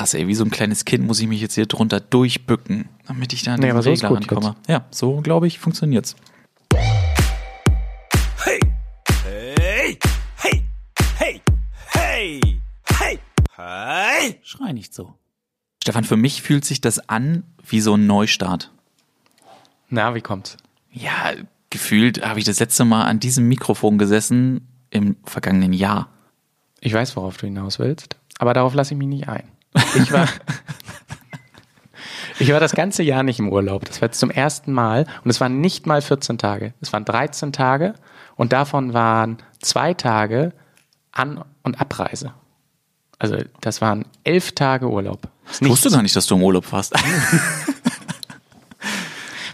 krass, ey, wie so ein kleines Kind muss ich mich jetzt hier drunter durchbücken, damit ich da an Nee, ist Regler gut rankomme. Ja, so glaube ich, funktioniert's. Hey! Hey! Hey! Hey! Hey! Hey! Hey! Schrei nicht so. Stefan, für mich fühlt sich das an wie so ein Neustart. Na, wie kommt's? Ja, gefühlt habe ich das letzte Mal an diesem Mikrofon gesessen im vergangenen Jahr. Ich weiß, worauf du hinaus willst, aber darauf lasse ich mich nicht ein. Ich war, ich war das ganze Jahr nicht im Urlaub. Das war jetzt zum ersten Mal und es waren nicht mal 14 Tage. Es waren 13 Tage und davon waren zwei Tage An- und Abreise. Also das waren elf Tage Urlaub. Ich wusste gar nicht, dass du im Urlaub warst.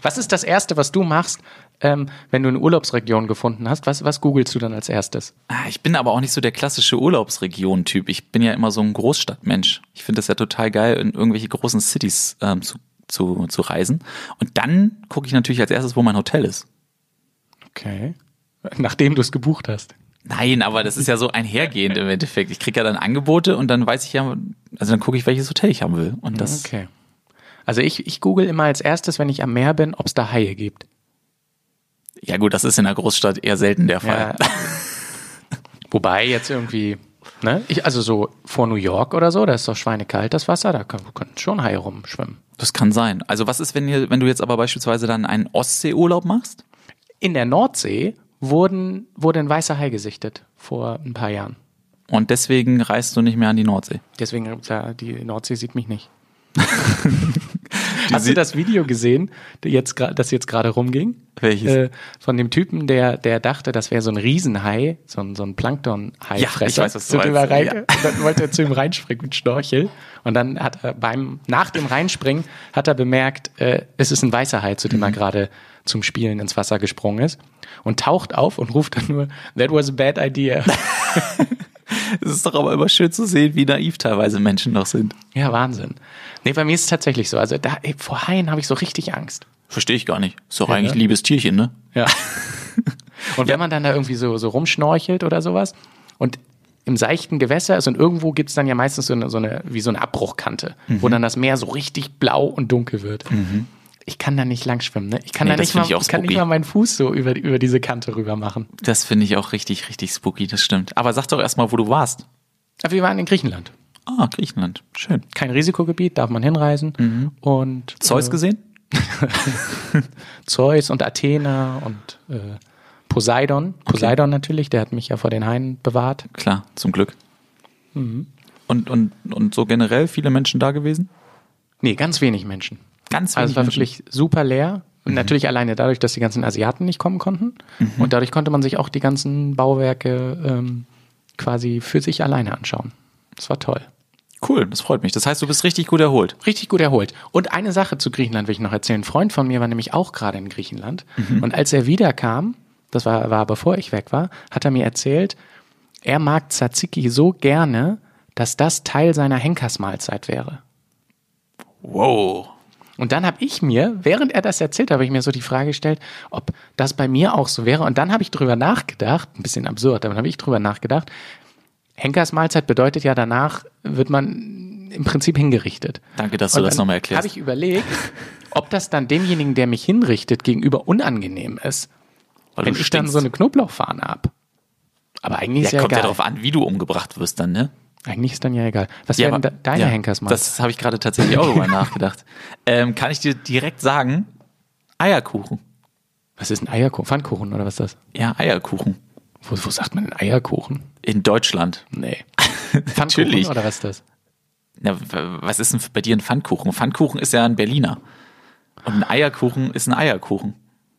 Was ist das Erste, was du machst, ähm, wenn du eine Urlaubsregion gefunden hast? Was, was googelst du dann als erstes? Ah, Ich bin aber auch nicht so der klassische Urlaubsregion-Typ. Ich bin ja immer so ein Großstadtmensch. Ich finde das ja total geil, in irgendwelche großen Cities ähm, zu, zu, zu reisen. Und dann gucke ich natürlich als erstes, wo mein Hotel ist. Okay. Nachdem du es gebucht hast. Nein, aber das ist ja so einhergehend im Endeffekt. Ich kriege ja dann Angebote und dann weiß ich ja, also dann gucke ich, welches Hotel ich haben will. Und das, Okay. Also ich, ich google immer als erstes, wenn ich am Meer bin, ob es da Haie gibt. Ja gut, das ist in der Großstadt eher selten der Fall. Ja. Wobei jetzt irgendwie, ne? Ich, also so vor New York oder so, da ist doch schweinekalt das Wasser, da können, können schon Haie rumschwimmen. Das kann sein. Also was ist, wenn, ihr, wenn du jetzt aber beispielsweise dann einen Ostseeurlaub machst? In der Nordsee wurden, wurde ein weißer Hai gesichtet vor ein paar Jahren. Und deswegen reist du nicht mehr an die Nordsee. Deswegen, ja, die Nordsee sieht mich nicht. Hast du das Video gesehen, jetzt, das jetzt gerade rumging? Welches? Äh, von dem Typen, der, der dachte, das wäre so ein Riesenhai, so ein, so ein Plankton-Hai. Ja, ich weiß, was du meinst, rein, ja. und Dann wollte er zu ihm reinspringen mit Schnorchel. Und dann hat er beim, nach dem Reinspringen, hat er bemerkt, äh, es ist ein weißer Hai, zu dem Mhm. er gerade zum Spielen ins Wasser gesprungen ist. Und taucht auf und ruft dann nur, that was a bad idea. Es ist doch aber immer schön zu sehen, wie naiv teilweise Menschen noch sind. ja, Wahnsinn. Nee, bei mir ist es tatsächlich so. Also da, ey, vor Haien habe ich so richtig Angst. Verstehe ich gar nicht. Ist doch Ja, eigentlich ne? liebes Tierchen, ne? Ja. Und wenn man dann da irgendwie so, so rumschnorchelt oder sowas und im seichten Gewässer ist und irgendwo gibt's dann ja meistens so eine, so eine wie so eine Abbruchkante, Mhm. wo dann das Meer so richtig blau und dunkel wird. Ich kann da nicht lang schwimmen, ne? Ich kann Nee, da nicht mal, ich kann nicht mal meinen Fuß so über, über diese Kante rüber machen. Das finde ich auch richtig, richtig spooky, das stimmt. Aber sag doch erstmal, wo du warst. Aber wir waren in Griechenland. Ah, Griechenland. Schön. Kein Risikogebiet, darf man hinreisen. Und Zeus äh, gesehen? Zeus und Athena und äh, Poseidon. Poseidon natürlich, der hat mich ja vor den Haien bewahrt. Klar, zum Glück. Mhm. Und, und, und so generell viele Menschen da gewesen? Nee, ganz wenig Menschen. Ganz Also wenig es war Menschen. wirklich super leer. Und Mhm. natürlich alleine dadurch, dass die ganzen Asiaten nicht kommen konnten. Und dadurch konnte man sich auch die ganzen Bauwerke ähm, quasi für sich alleine anschauen. Das war toll. Cool, das freut mich. Das heißt, du bist richtig gut erholt. Richtig gut erholt. Und eine Sache zu Griechenland will ich noch erzählen. Ein Freund von mir war nämlich auch gerade in Griechenland. Mhm. Und als er wiederkam, das war, war bevor ich weg war, hat er mir erzählt, er mag Tzatziki so gerne, dass das Teil seiner Henkersmahlzeit wäre. Wow. Und dann habe ich mir, während er das erzählt, habe ich mir so die Frage gestellt, ob das bei mir auch so wäre. Und dann habe ich drüber nachgedacht, ein bisschen absurd, aber dann habe ich drüber nachgedacht. Henkers Mahlzeit bedeutet ja, danach wird man im Prinzip hingerichtet. Danke, dass du das dann nochmal erklärst. Habe ich überlegt, ob das dann demjenigen, der mich hinrichtet, gegenüber unangenehm ist, Weil wenn du ich dann stinkst. so eine Knoblauchfahne hab. Aber eigentlich ist ja, ja, kommt ja egal. darauf an, wie du umgebracht wirst dann, ne? Eigentlich ist dann ja egal. Was Ja, wären aber- deine ja, Henkers Mahlzeit? Das habe ich gerade tatsächlich auch drüber nachgedacht. Ähm, kann ich dir direkt sagen, Eierkuchen. Was ist ein Eierkuchen? Pfannkuchen oder was ist das? Ja, Eierkuchen. Wo, wo sagt man denn Eierkuchen? In Deutschland. Nee. Pfannkuchen Natürlich. oder was ist das? Na, was ist denn bei dir ein Pfannkuchen? Pfannkuchen ist ja ein Berliner. Und ein Eierkuchen ist ein Eierkuchen.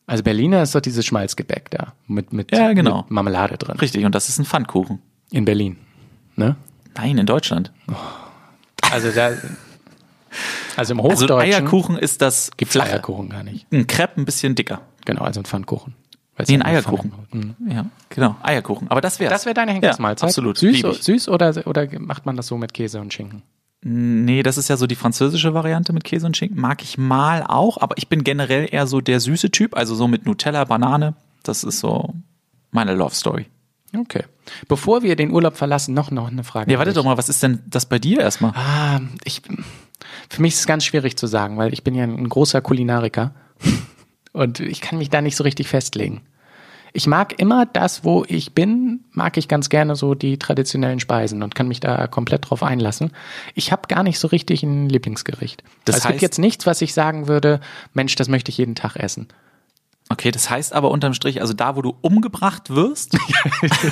Also Berliner ist doch dieses Schmalzgebäck da mit, mit, Ja, genau. mit Marmelade drin. Richtig, und das ist ein Pfannkuchen. In Berlin. Ne? Nein, in Deutschland. Also da, also im Also Hochdeutschen ein Eierkuchen ist das flache. Eierkuchen gar nicht. Ein Crepe ein bisschen dicker. Genau, also ein Pfannkuchen. Nee, ein Eierkuchen. Mhm. Ja, genau. Eierkuchen. Aber das wäre Das wäre deine Henkersmahlzeit? Ja, absolut. Süß, süß oder, oder macht man das so mit Käse und Schinken? Nee, das ist ja so die französische Variante mit Käse und Schinken. Mag ich mal auch, aber ich bin generell eher so der süße Typ, also so mit Nutella, Banane. Das ist so meine Love Story. Okay. Bevor wir den Urlaub verlassen, noch, noch eine Frage. Ja, warte doch mal, was ist denn das bei dir erstmal? Ah, ich, für mich ist es ganz schwierig zu sagen, weil ich bin ja ein großer Kulinariker und ich kann mich da nicht so richtig festlegen. Ich mag immer das, wo ich bin, mag ich ganz gerne so die traditionellen Speisen und kann mich da komplett drauf einlassen. Ich habe gar nicht so richtig ein Lieblingsgericht. Das also es gibt heißt- jetzt nichts, was ich sagen würde, Mensch, das möchte ich jeden Tag essen. Okay, das heißt aber unterm Strich, also da, wo du umgebracht wirst,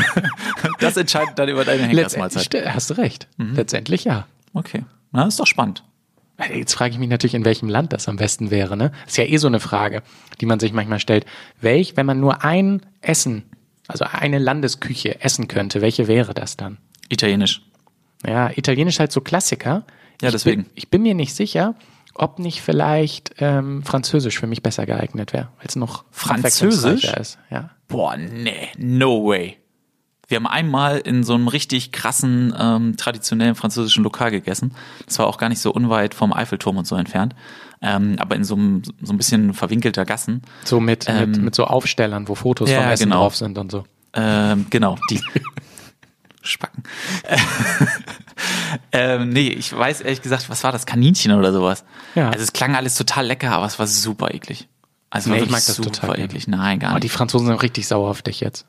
das entscheidet dann über deine Henkersmahlzeit. Hast du recht. Mhm. Letztendlich ja. Okay, na, ist doch spannend. Jetzt frage ich mich natürlich, in welchem Land das am besten wäre. Ne? ist ja eh so eine Frage, die man sich manchmal stellt. Welch, wenn man nur ein Essen, also eine Landesküche essen könnte, welche wäre das dann? Italienisch. Ja, Italienisch halt so Klassiker. Ja, Ich deswegen. bin, ich bin mir nicht sicher, ob nicht vielleicht ähm, Französisch für mich besser geeignet wäre, weil es noch Französisch? ist. Ja. Boah, nee, no way. Wir haben einmal in so einem richtig krassen, ähm, traditionellen französischen Lokal gegessen. Das war auch gar nicht so unweit vom Eiffelturm und so entfernt. Ähm, aber in so einem so ein bisschen verwinkelter Gassen. So mit, mit, Ähm, mit so Aufstellern, wo Fotos ja, vom Essen genau. drauf sind und so. Ähm, genau, die Spacken. ähm, nee, ich weiß ehrlich gesagt, was war das? Kaninchen oder sowas? Ja. Also es klang alles total lecker, aber es war super eklig. Also Nee, ich mag das super total gerne. eklig. Nein, gar Aber nicht. die Franzosen sind richtig sauer auf dich jetzt.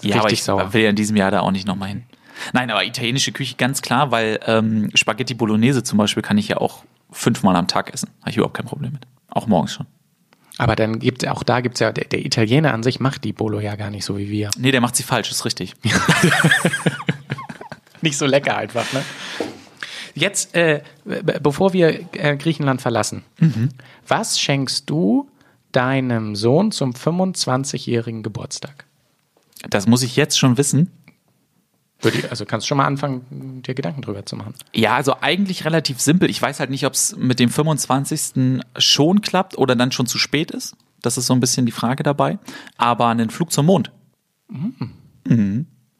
Ja, aber ich sauer. will ja in diesem Jahr da auch nicht nochmal hin. Nein, aber italienische Küche ganz klar, weil ähm, Spaghetti Bolognese zum Beispiel kann ich ja auch fünfmal am Tag essen. Habe ich überhaupt kein Problem mit. Auch morgens schon. Aber dann gibt auch da gibt's ja, der, der Italiener an sich macht die Bolo ja gar nicht so wie wir. Nee, der macht sie falsch, ist richtig. Nicht so lecker einfach, ne? Jetzt, äh, bevor wir äh, Griechenland verlassen, was schenkst du deinem Sohn zum 25-jährigen Geburtstag? Das muss ich jetzt schon wissen. Ich, also kannst du schon mal anfangen, dir Gedanken drüber zu machen. Ja, also eigentlich relativ simpel. Ich weiß halt nicht, ob es mit dem 25. schon klappt oder dann schon zu spät ist. Das ist so ein bisschen die Frage dabei. Aber einen Flug zum Mond.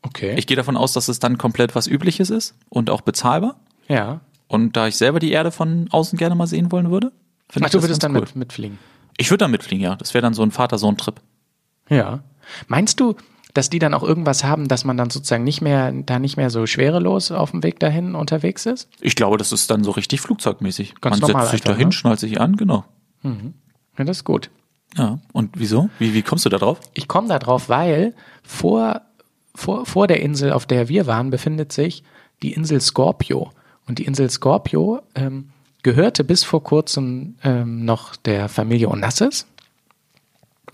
Okay. Ich gehe davon aus, dass es dann komplett was Übliches ist und auch bezahlbar. ja. Und da ich selber die Erde von außen gerne mal sehen wollen würde, finde Ach, ich du das würdest dann cool. mit, mitfliegen. Ich würde da mitfliegen, ja. Das wäre dann so ein Vater-Sohn-Trip. Ja. Meinst du, dass die dann auch irgendwas haben, dass man dann sozusagen nicht mehr, da nicht mehr so schwerelos auf dem Weg dahin unterwegs ist? Ich glaube, das ist dann so richtig flugzeugmäßig. Ganz Man normal setzt sich einfach, dahin, ne? schnallt sich an, genau. Ja, das ist gut. Ja. Und wieso? Wie, wie kommst du da drauf? Ich komme da drauf, weil vor, vor, vor der Insel, auf der wir waren, befindet sich die Insel Scorpio. Und die Insel Scorpio ähm, gehörte bis vor kurzem ähm, noch der Familie Onassis.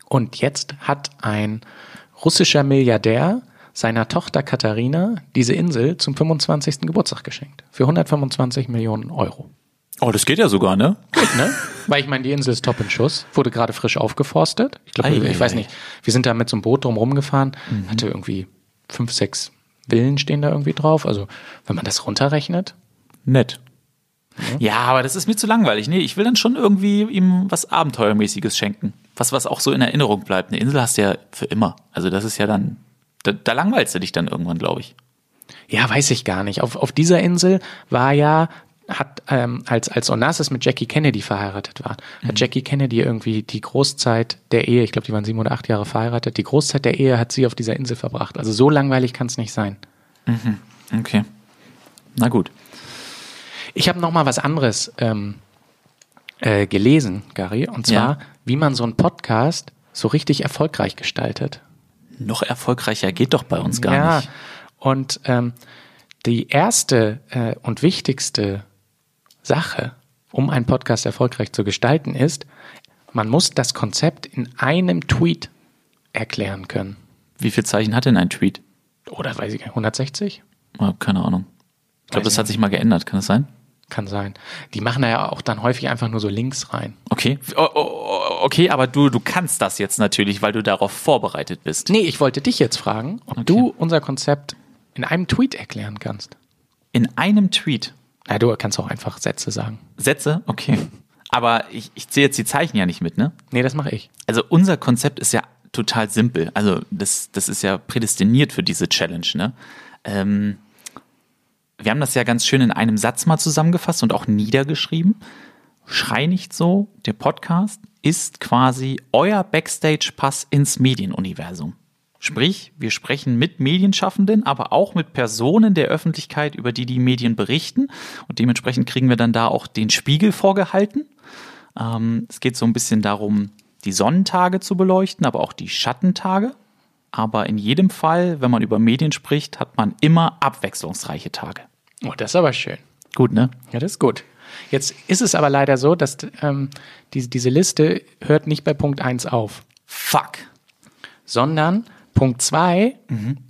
Und jetzt hat ein russischer Milliardär seiner Tochter Katharina diese Insel zum 25. Geburtstag geschenkt. Für 125 Millionen Euro. Oh, das geht ja sogar, ne? Ne? Weil ich meine, die Insel ist top in Schuss, wurde gerade frisch aufgeforstet. Ich glaube, ich ei, weiß ei. nicht. Wir sind da mit so einem Boot drum rumgefahren, hatte irgendwie fünf, sechs Villen stehen da irgendwie drauf. Also, wenn man das runterrechnet, Nett. Ja, aber das ist mir zu langweilig. Nee, ich will dann schon irgendwie ihm was Abenteuermäßiges schenken. Was, was auch so in Erinnerung bleibt. Eine Insel hast du ja für immer. Also das ist ja dann, da, da langweilst du dich dann irgendwann, glaube ich. ja, weiß ich gar nicht. Auf, auf dieser Insel war ja, hat, ähm, als, als Onassis mit Jackie Kennedy verheiratet war, hat Jackie Kennedy irgendwie die Großzeit der Ehe, ich glaube, die waren sieben oder acht Jahre verheiratet, die Großzeit der Ehe hat sie auf dieser Insel verbracht. Also so langweilig kann es nicht sein. Okay. Na gut. Ich habe noch mal was anderes ähm, äh, gelesen, Gary, und zwar, Ja. wie man so einen Podcast so richtig erfolgreich gestaltet. Noch erfolgreicher geht doch bei uns gar ja, nicht. und ähm, die erste äh, und wichtigste Sache, um einen Podcast erfolgreich zu gestalten, ist, man muss das Konzept in einem Tweet erklären können. Wie viel Zeichen hat denn ein Tweet? Oder weiß ich, nicht, 160? Oh, keine Ahnung. Ich glaube, das hat sich mal geändert. Kann das sein? Kann sein. Die machen da ja auch dann häufig einfach nur so Links rein. Okay. Oh, oh, oh, okay, aber du, du kannst das jetzt natürlich, weil du darauf vorbereitet bist. Nee, ich wollte dich jetzt fragen, ob Okay. du unser Konzept in einem Tweet erklären kannst. In einem Tweet. Na, du kannst auch einfach Sätze sagen. Sätze? Okay. Aber ich, ich zähle jetzt die Zeichen ja nicht mit, ne? Nee, das mache ich. Also unser Konzept ist ja total simpel. Also das, das ist ja prädestiniert für diese Challenge, ne? Ähm, wir haben das ja ganz schön in einem Satz mal zusammengefasst und auch niedergeschrieben. Schrei nicht so, der Podcast ist quasi euer Backstage-Pass ins Medienuniversum. Sprich, wir sprechen mit Medienschaffenden, aber auch mit Personen der Öffentlichkeit, über die die Medien berichten. Und dementsprechend kriegen wir dann da auch den Spiegel vorgehalten. Ähm, es geht so ein bisschen darum, die Sonnentage zu beleuchten, aber auch die Schattentage. Aber in jedem Fall, wenn man über Medien spricht, hat man immer abwechslungsreiche Tage. Oh, das ist aber schön. Gut, ne? Ja, das ist gut. Jetzt ist es aber leider so, dass ähm, die, diese Liste hört nicht bei Punkt 1 auf, Fuck. sondern Punkt 2,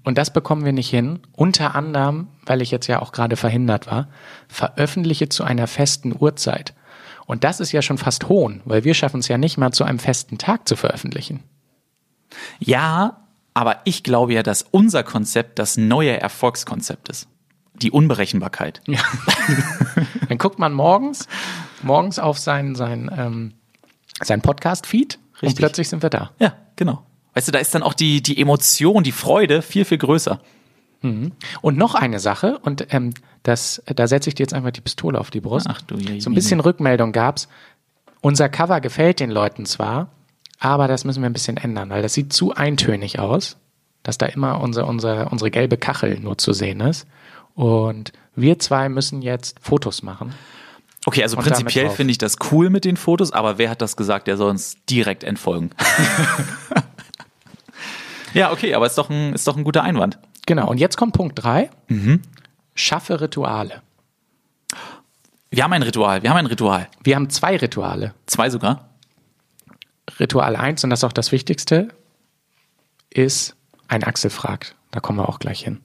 und das bekommen wir nicht hin, unter anderem, weil ich jetzt ja auch gerade verhindert war, veröffentliche zu einer festen Uhrzeit. Und das ist ja schon fast Hohn, weil wir schaffen es ja nicht mal zu einem festen Tag zu veröffentlichen. Ja, aber ich glaube ja, dass unser Konzept das neue Erfolgskonzept ist. Die Unberechenbarkeit. Ja. Dann guckt man morgens, morgens auf sein, sein, ähm, sein Podcast-Feed und plötzlich sind wir da. Ja, genau. Weißt du, da ist dann auch die, die Emotion, die Freude viel, viel größer. Und noch eine Sache, und ähm, das, da setze ich dir jetzt einfach die Pistole auf die Brust. Ach du je, so ein bisschen Rückmeldung gab's. Unser Cover gefällt den Leuten zwar, aber das müssen wir ein bisschen ändern, weil das sieht zu eintönig aus, dass da immer unser, unser, unsere gelbe Kachel nur zu sehen ist. Und wir zwei müssen jetzt Fotos machen. Okay, also prinzipiell finde ich das cool mit den Fotos, aber wer hat das gesagt? Der soll uns direkt entfolgen. ja, okay, aber ist doch ein, ist doch ein guter Einwand. Genau, und jetzt kommt Punkt drei. Schaffe Rituale. Wir haben ein Ritual, wir haben ein Ritual. Wir haben zwei Rituale. Zwei sogar. Ritual 1, und das ist auch das Wichtigste, ist ein Axel fragt. Da kommen wir auch gleich hin.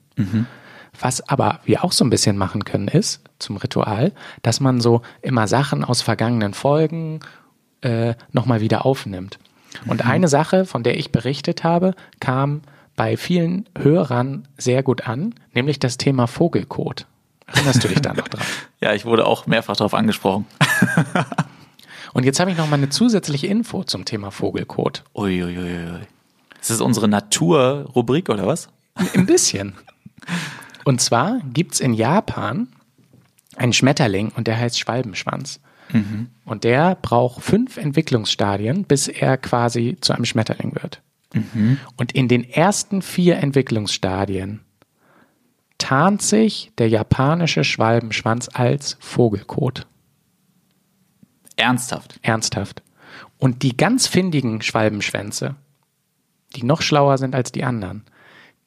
Was aber wir auch so ein bisschen machen können, ist zum Ritual, dass man so immer Sachen aus vergangenen Folgen äh, nochmal wieder aufnimmt. Und eine Sache, von der ich berichtet habe, kam bei vielen Hörern sehr gut an, nämlich das Thema Vogelkot. Erinnerst du dich da noch dran? Ja, ich wurde auch mehrfach darauf angesprochen. Und jetzt habe ich noch mal eine zusätzliche Info zum Thema Vogelkot. Uiuiui. Ist das unsere Natur-Rubrik oder was? Ein bisschen. Und zwar gibt's in Japan einen Schmetterling und der heißt Schwalbenschwanz. Und der braucht fünf Entwicklungsstadien, bis er quasi zu einem Schmetterling wird. Und in den ersten vier Entwicklungsstadien tarnt sich der japanische Schwalbenschwanz als Vogelkot. Ernsthaft. Ernsthaft. Und die ganz findigen Schwalbenschwänze, die noch schlauer sind als die anderen,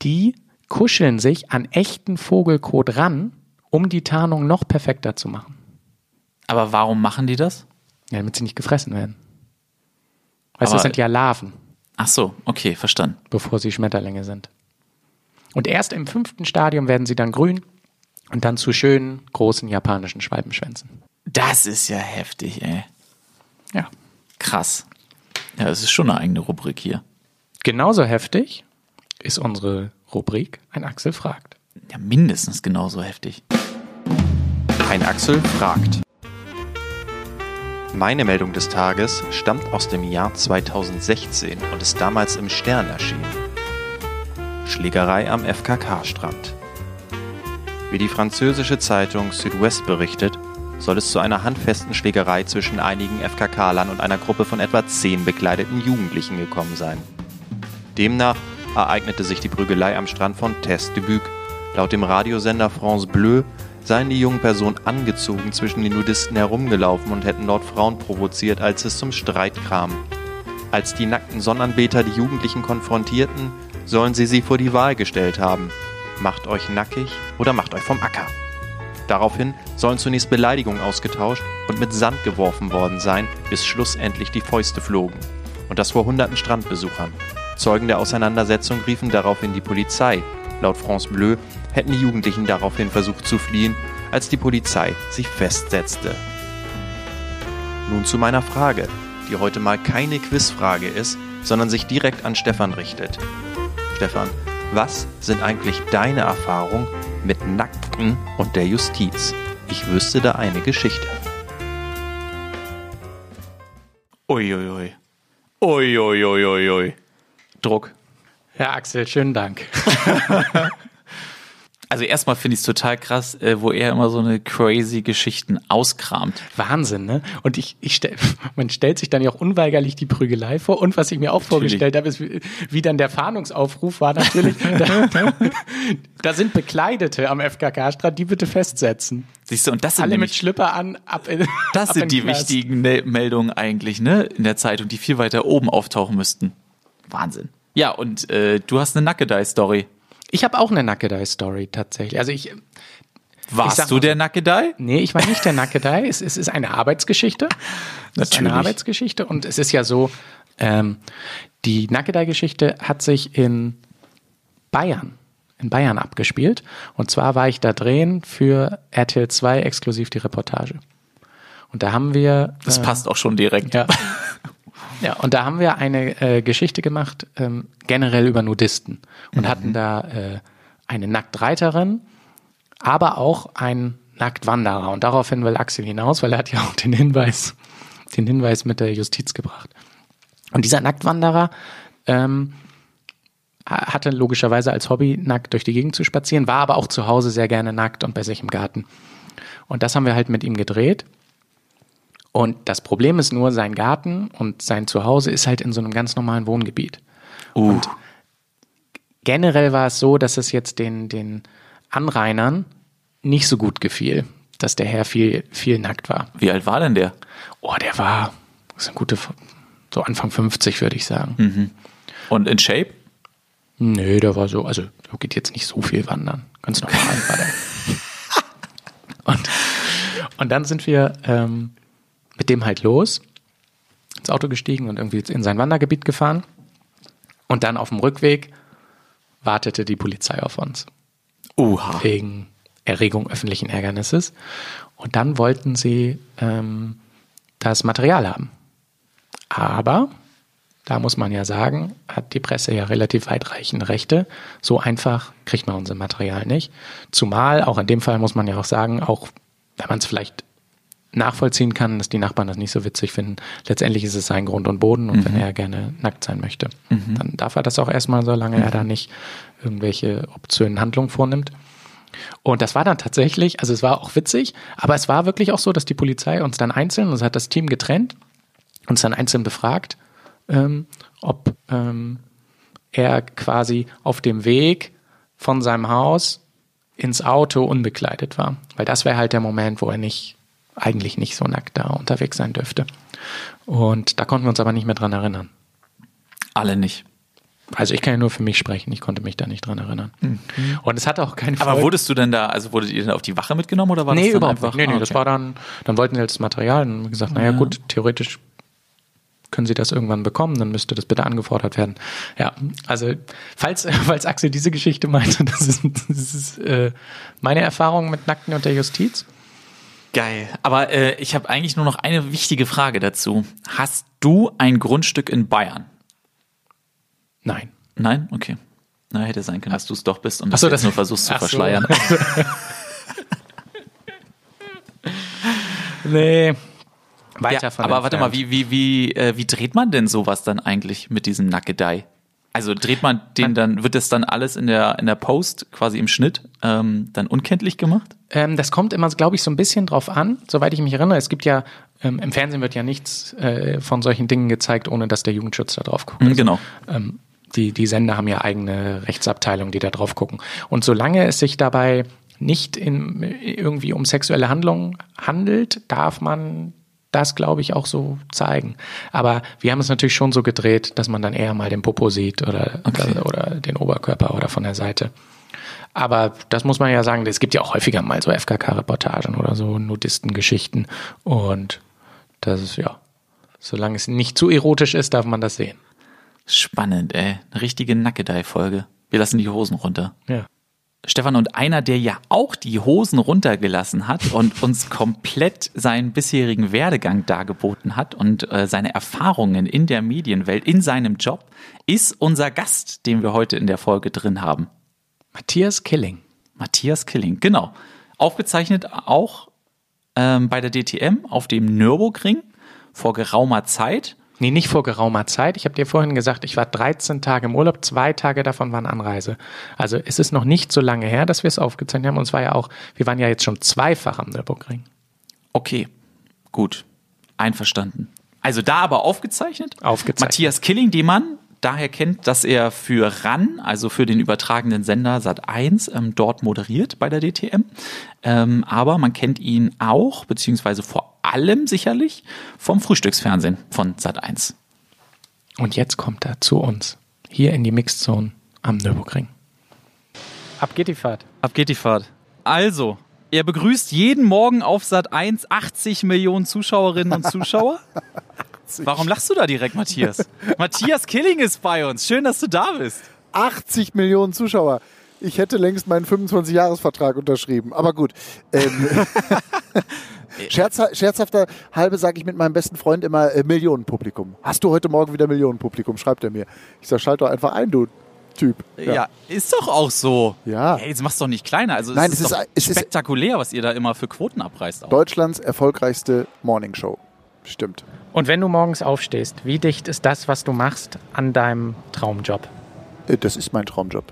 die kuscheln sich an echten Vogelkot ran, um die Tarnung noch perfekter zu machen. Aber warum machen die das? Ja, damit sie nicht gefressen werden. Weißt du, das sind ja Larven, Ach so, okay, verstanden. bevor sie Schmetterlinge sind. Und erst im fünften Stadium werden sie dann grün und dann zu schönen, großen japanischen Schwalbenschwänzen. Das ist ja heftig, ey. Ja. Krass. Ja, das ist schon eine eigene Rubrik hier. Genauso heftig ist unsere Rubrik Ein Axel fragt. Ja, mindestens genauso heftig. Ein Axel fragt. Meine Meldung des Tages stammt aus dem Jahr 2016 und ist damals im Stern erschienen. Schlägerei am FKK-Strand. Wie die französische Zeitung Südwest berichtet, soll es zu einer handfesten Schlägerei zwischen einigen FKK-Lern und einer Gruppe von etwa zehn bekleideten Jugendlichen gekommen sein. Demnach ereignete sich die Prügelei am Strand von Test de Buc. Laut dem Radiosender France Bleu seien die jungen Personen angezogen zwischen den Nudisten herumgelaufen und hätten dort Frauen provoziert, als es zum Streit kam. Als die nackten Sonnenanbeter die Jugendlichen konfrontierten, sollen sie sie vor die Wahl gestellt haben. Macht euch nackig oder macht euch vom Acker. Daraufhin sollen zunächst Beleidigungen ausgetauscht und mit Sand geworfen worden sein, bis schlussendlich die Fäuste flogen. Und das vor hunderten Strandbesuchern. Zeugen der Auseinandersetzung riefen daraufhin die Polizei. Laut France Bleu hätten die Jugendlichen daraufhin versucht zu fliehen, als die Polizei sich festsetzte. Nun zu meiner Frage, die heute mal keine Quizfrage ist, sondern sich direkt an Stefan richtet. Stefan, was sind eigentlich deine Erfahrungen mit Nackten und der Justiz? Ich wüsste da eine Geschichte. Uiuiui. Uiuiuiui. Druck. Ja, Axel, schönen Dank. Also erstmal finde ich es total krass, äh, wo er immer so eine crazy Geschichten auskramt. Wahnsinn, ne? Und ich, ich stell, man stellt sich dann ja auch unweigerlich die Prügelei vor. Und was ich mir auch vorgestellt habe, ist, wie, wie dann der Fahndungsaufruf war natürlich, da, da, sind Bekleidete am FKK-Strand, die bitte festsetzen. Siehst du, und das sind Alle mit nämlich, Schlüpper an, ab in, das ab sind in die Knast. wichtigen Ne- Meldungen eigentlich, ne, in der Zeitung, die viel weiter oben auftauchen müssten. Wahnsinn. Ja, und äh, du hast eine Nackedei-Story. Ich habe auch eine Nackedei-Story tatsächlich. Also ich, Warst sag du mal der Nackedei? Nee, ich war nicht der Nackedei. es, es ist eine Arbeitsgeschichte. Es ist eine Natürlich. Arbeitsgeschichte. Und es ist ja so, ähm, die Nackedei-Geschichte hat sich in Bayern, in Bayern abgespielt. Und zwar war ich da drehen für RTL 2 exklusiv die Reportage. Und da haben wir. Das äh, passt auch schon direkt. Ja. Ja, und da haben wir eine äh, Geschichte gemacht, ähm, generell über Nudisten. Und hatten da äh, eine Nacktreiterin, aber auch einen Nacktwanderer. Und daraufhin will Axel hinaus, weil er hat ja auch den Hinweis, den Hinweis mit der Justiz gebracht. Und dieser Nacktwanderer ähm, ha- hatte logischerweise als Hobby, nackt durch die Gegend zu spazieren, war aber auch zu Hause sehr gerne nackt und bei sich im Garten. Und das haben wir halt mit ihm gedreht. Und das Problem ist nur, sein Garten und sein Zuhause ist halt in so einem ganz normalen Wohngebiet. Uh, Generell war es so, dass es jetzt den, den Anrainern nicht so gut gefiel, dass der Herr viel, viel nackt war. wie alt war denn der? Oh, der war das ist eine gute, so Anfang 50, würde ich sagen. Und in Shape? Nö, der war so, also der geht jetzt nicht so viel wandern. Ganz normal war der. Und, und dann sind wir ähm, mit dem halt los, ins Auto gestiegen und irgendwie in sein Wandergebiet gefahren. Und dann auf dem Rückweg wartete die Polizei auf uns Uha. wegen Erregung öffentlichen Ärgernisses. Und dann wollten sie ähm, das Material haben. Aber, da muss man ja sagen, hat die Presse ja relativ weitreichende Rechte. So einfach kriegt man unser Material nicht. Zumal, auch in dem Fall muss man ja auch sagen, auch wenn man es vielleicht nachvollziehen kann, dass die Nachbarn das nicht so witzig finden. Letztendlich ist es sein Grund und Boden und wenn er gerne nackt sein möchte, dann darf er das auch erstmal, solange er da nicht irgendwelche obszönen Handlungen vornimmt. Und das war dann tatsächlich, also es war auch witzig, aber es war wirklich auch so, dass die Polizei uns dann einzeln, uns hat das Team getrennt, uns dann einzeln befragt, ähm, ob ähm, er quasi auf dem Weg von seinem Haus ins Auto unbekleidet war. Weil das wäre halt der Moment, wo er nicht, eigentlich nicht so nackt da unterwegs sein dürfte. Und da konnten wir uns aber nicht mehr dran erinnern. Alle nicht. Also ich kann ja nur für mich sprechen, ich konnte mich da nicht dran erinnern. Und es hatte auch keine Aber Folge- wurdest du denn da, also wurdet ihr denn auf die Wache mitgenommen oder war nee, das dann überhaupt einfach? Nee, nee, Ah, das okay. war dann, dann wollten sie jetzt das Material und haben gesagt, naja gut, theoretisch können sie das irgendwann bekommen, dann müsste das bitte angefordert werden. Ja, also falls, falls Axel diese Geschichte meinte, das ist, das ist äh, meine Erfahrung mit Nackten und der Justiz. Geil. Aber äh, ich habe eigentlich nur noch eine wichtige Frage dazu. Hast du ein Grundstück in Bayern? Nein. Nein? Okay. Na, hätte sein können, dass du es doch bist und Ach so, das das- nur versuchst zu so. verschleiern. Nee. Weiter Ja, von aber warte mal, entfernt. wie, wie, wie, äh, wie dreht man denn sowas dann eigentlich mit diesem Nackedei? Also dreht man den dann, wird das dann alles in der, in der Post, quasi im Schnitt, ähm, dann unkenntlich gemacht? Ähm, das kommt immer, glaube ich, so ein bisschen drauf an, soweit ich mich erinnere. Es gibt ja, ähm, im Fernsehen wird ja nichts äh, von solchen Dingen gezeigt, ohne dass der Jugendschutz da drauf guckt. Mhm, genau. ähm, die, die Sender haben ja eigene Rechtsabteilungen, die da drauf gucken. Und solange es sich dabei nicht in, irgendwie um sexuelle Handlungen handelt, darf man das, glaube ich, auch so zeigen. Aber wir haben es natürlich schon so gedreht, dass man dann eher mal den Popo sieht oder, oder, oder den Oberkörper oder von der Seite. Aber das muss man ja sagen, es gibt ja auch häufiger mal so FKK-Reportagen oder so Nudistengeschichten. Und das ist ja, solange es nicht zu erotisch ist, darf man das sehen. Spannend, ey. Eine richtige Nackedei-Folge. Wir lassen die Hosen runter. Ja. Stefan, und einer, der ja auch die Hosen runtergelassen hat und uns komplett seinen bisherigen Werdegang dargeboten hat und äh, seine Erfahrungen in der Medienwelt, in seinem Job, ist unser Gast, den wir heute in der Folge drin haben. Matthias Killing. Matthias Killing, genau. Aufgezeichnet auch ähm, bei der DTM auf dem Nürburgring vor geraumer Zeit. Nee, nicht vor geraumer Zeit. Ich habe dir vorhin gesagt, ich war 13 Tage im Urlaub, zwei Tage davon waren Anreise. Also es ist noch nicht so lange her, dass wir es aufgezeichnet haben. Und es war ja auch, wir waren ja jetzt schon zweifach am Nürburgring. Okay, gut. Einverstanden. Also da aber aufgezeichnet. Aufgezeichnet. Matthias Killing, den man daher kennt, dass er für RAN, also für den übertragenen Sender Sat1, ähm, dort moderiert bei der DTM. Ähm, aber man kennt ihn auch, beziehungsweise vor allem sicherlich vom Frühstücksfernsehen von Sat1. Und jetzt kommt er zu uns, hier in die Mixzone am Nürburgring. Ab geht die Fahrt. Ab geht die Fahrt. Also, er begrüßt jeden Morgen auf Sat 1 80 Millionen Zuschauerinnen und Zuschauer. Warum lachst du da direkt, Matthias? Matthias Killing ist bei uns. Schön, dass du da bist. 80 Millionen Zuschauer. Ich hätte längst meinen 25-Jahres-Vertrag unterschrieben. Aber gut. Ähm, Scherz, scherzhafter halbe sage ich mit meinem besten Freund immer äh, Millionenpublikum. Hast du heute Morgen wieder Millionenpublikum? Schreibt er mir. Ich sag, schalt doch einfach ein, du Typ. Ja, ist doch auch so. Ja. Hey, jetzt mach's doch nicht kleiner. Also Nein, es es ist, ist- es ist- spektakulär, was ihr da immer für Quoten abreißt. Auch. Deutschlands erfolgreichste Morningshow. Stimmt. Und wenn du morgens aufstehst, wie dicht ist das, was du machst, an deinem Traumjob? Äh, Das ist mein Traumjob.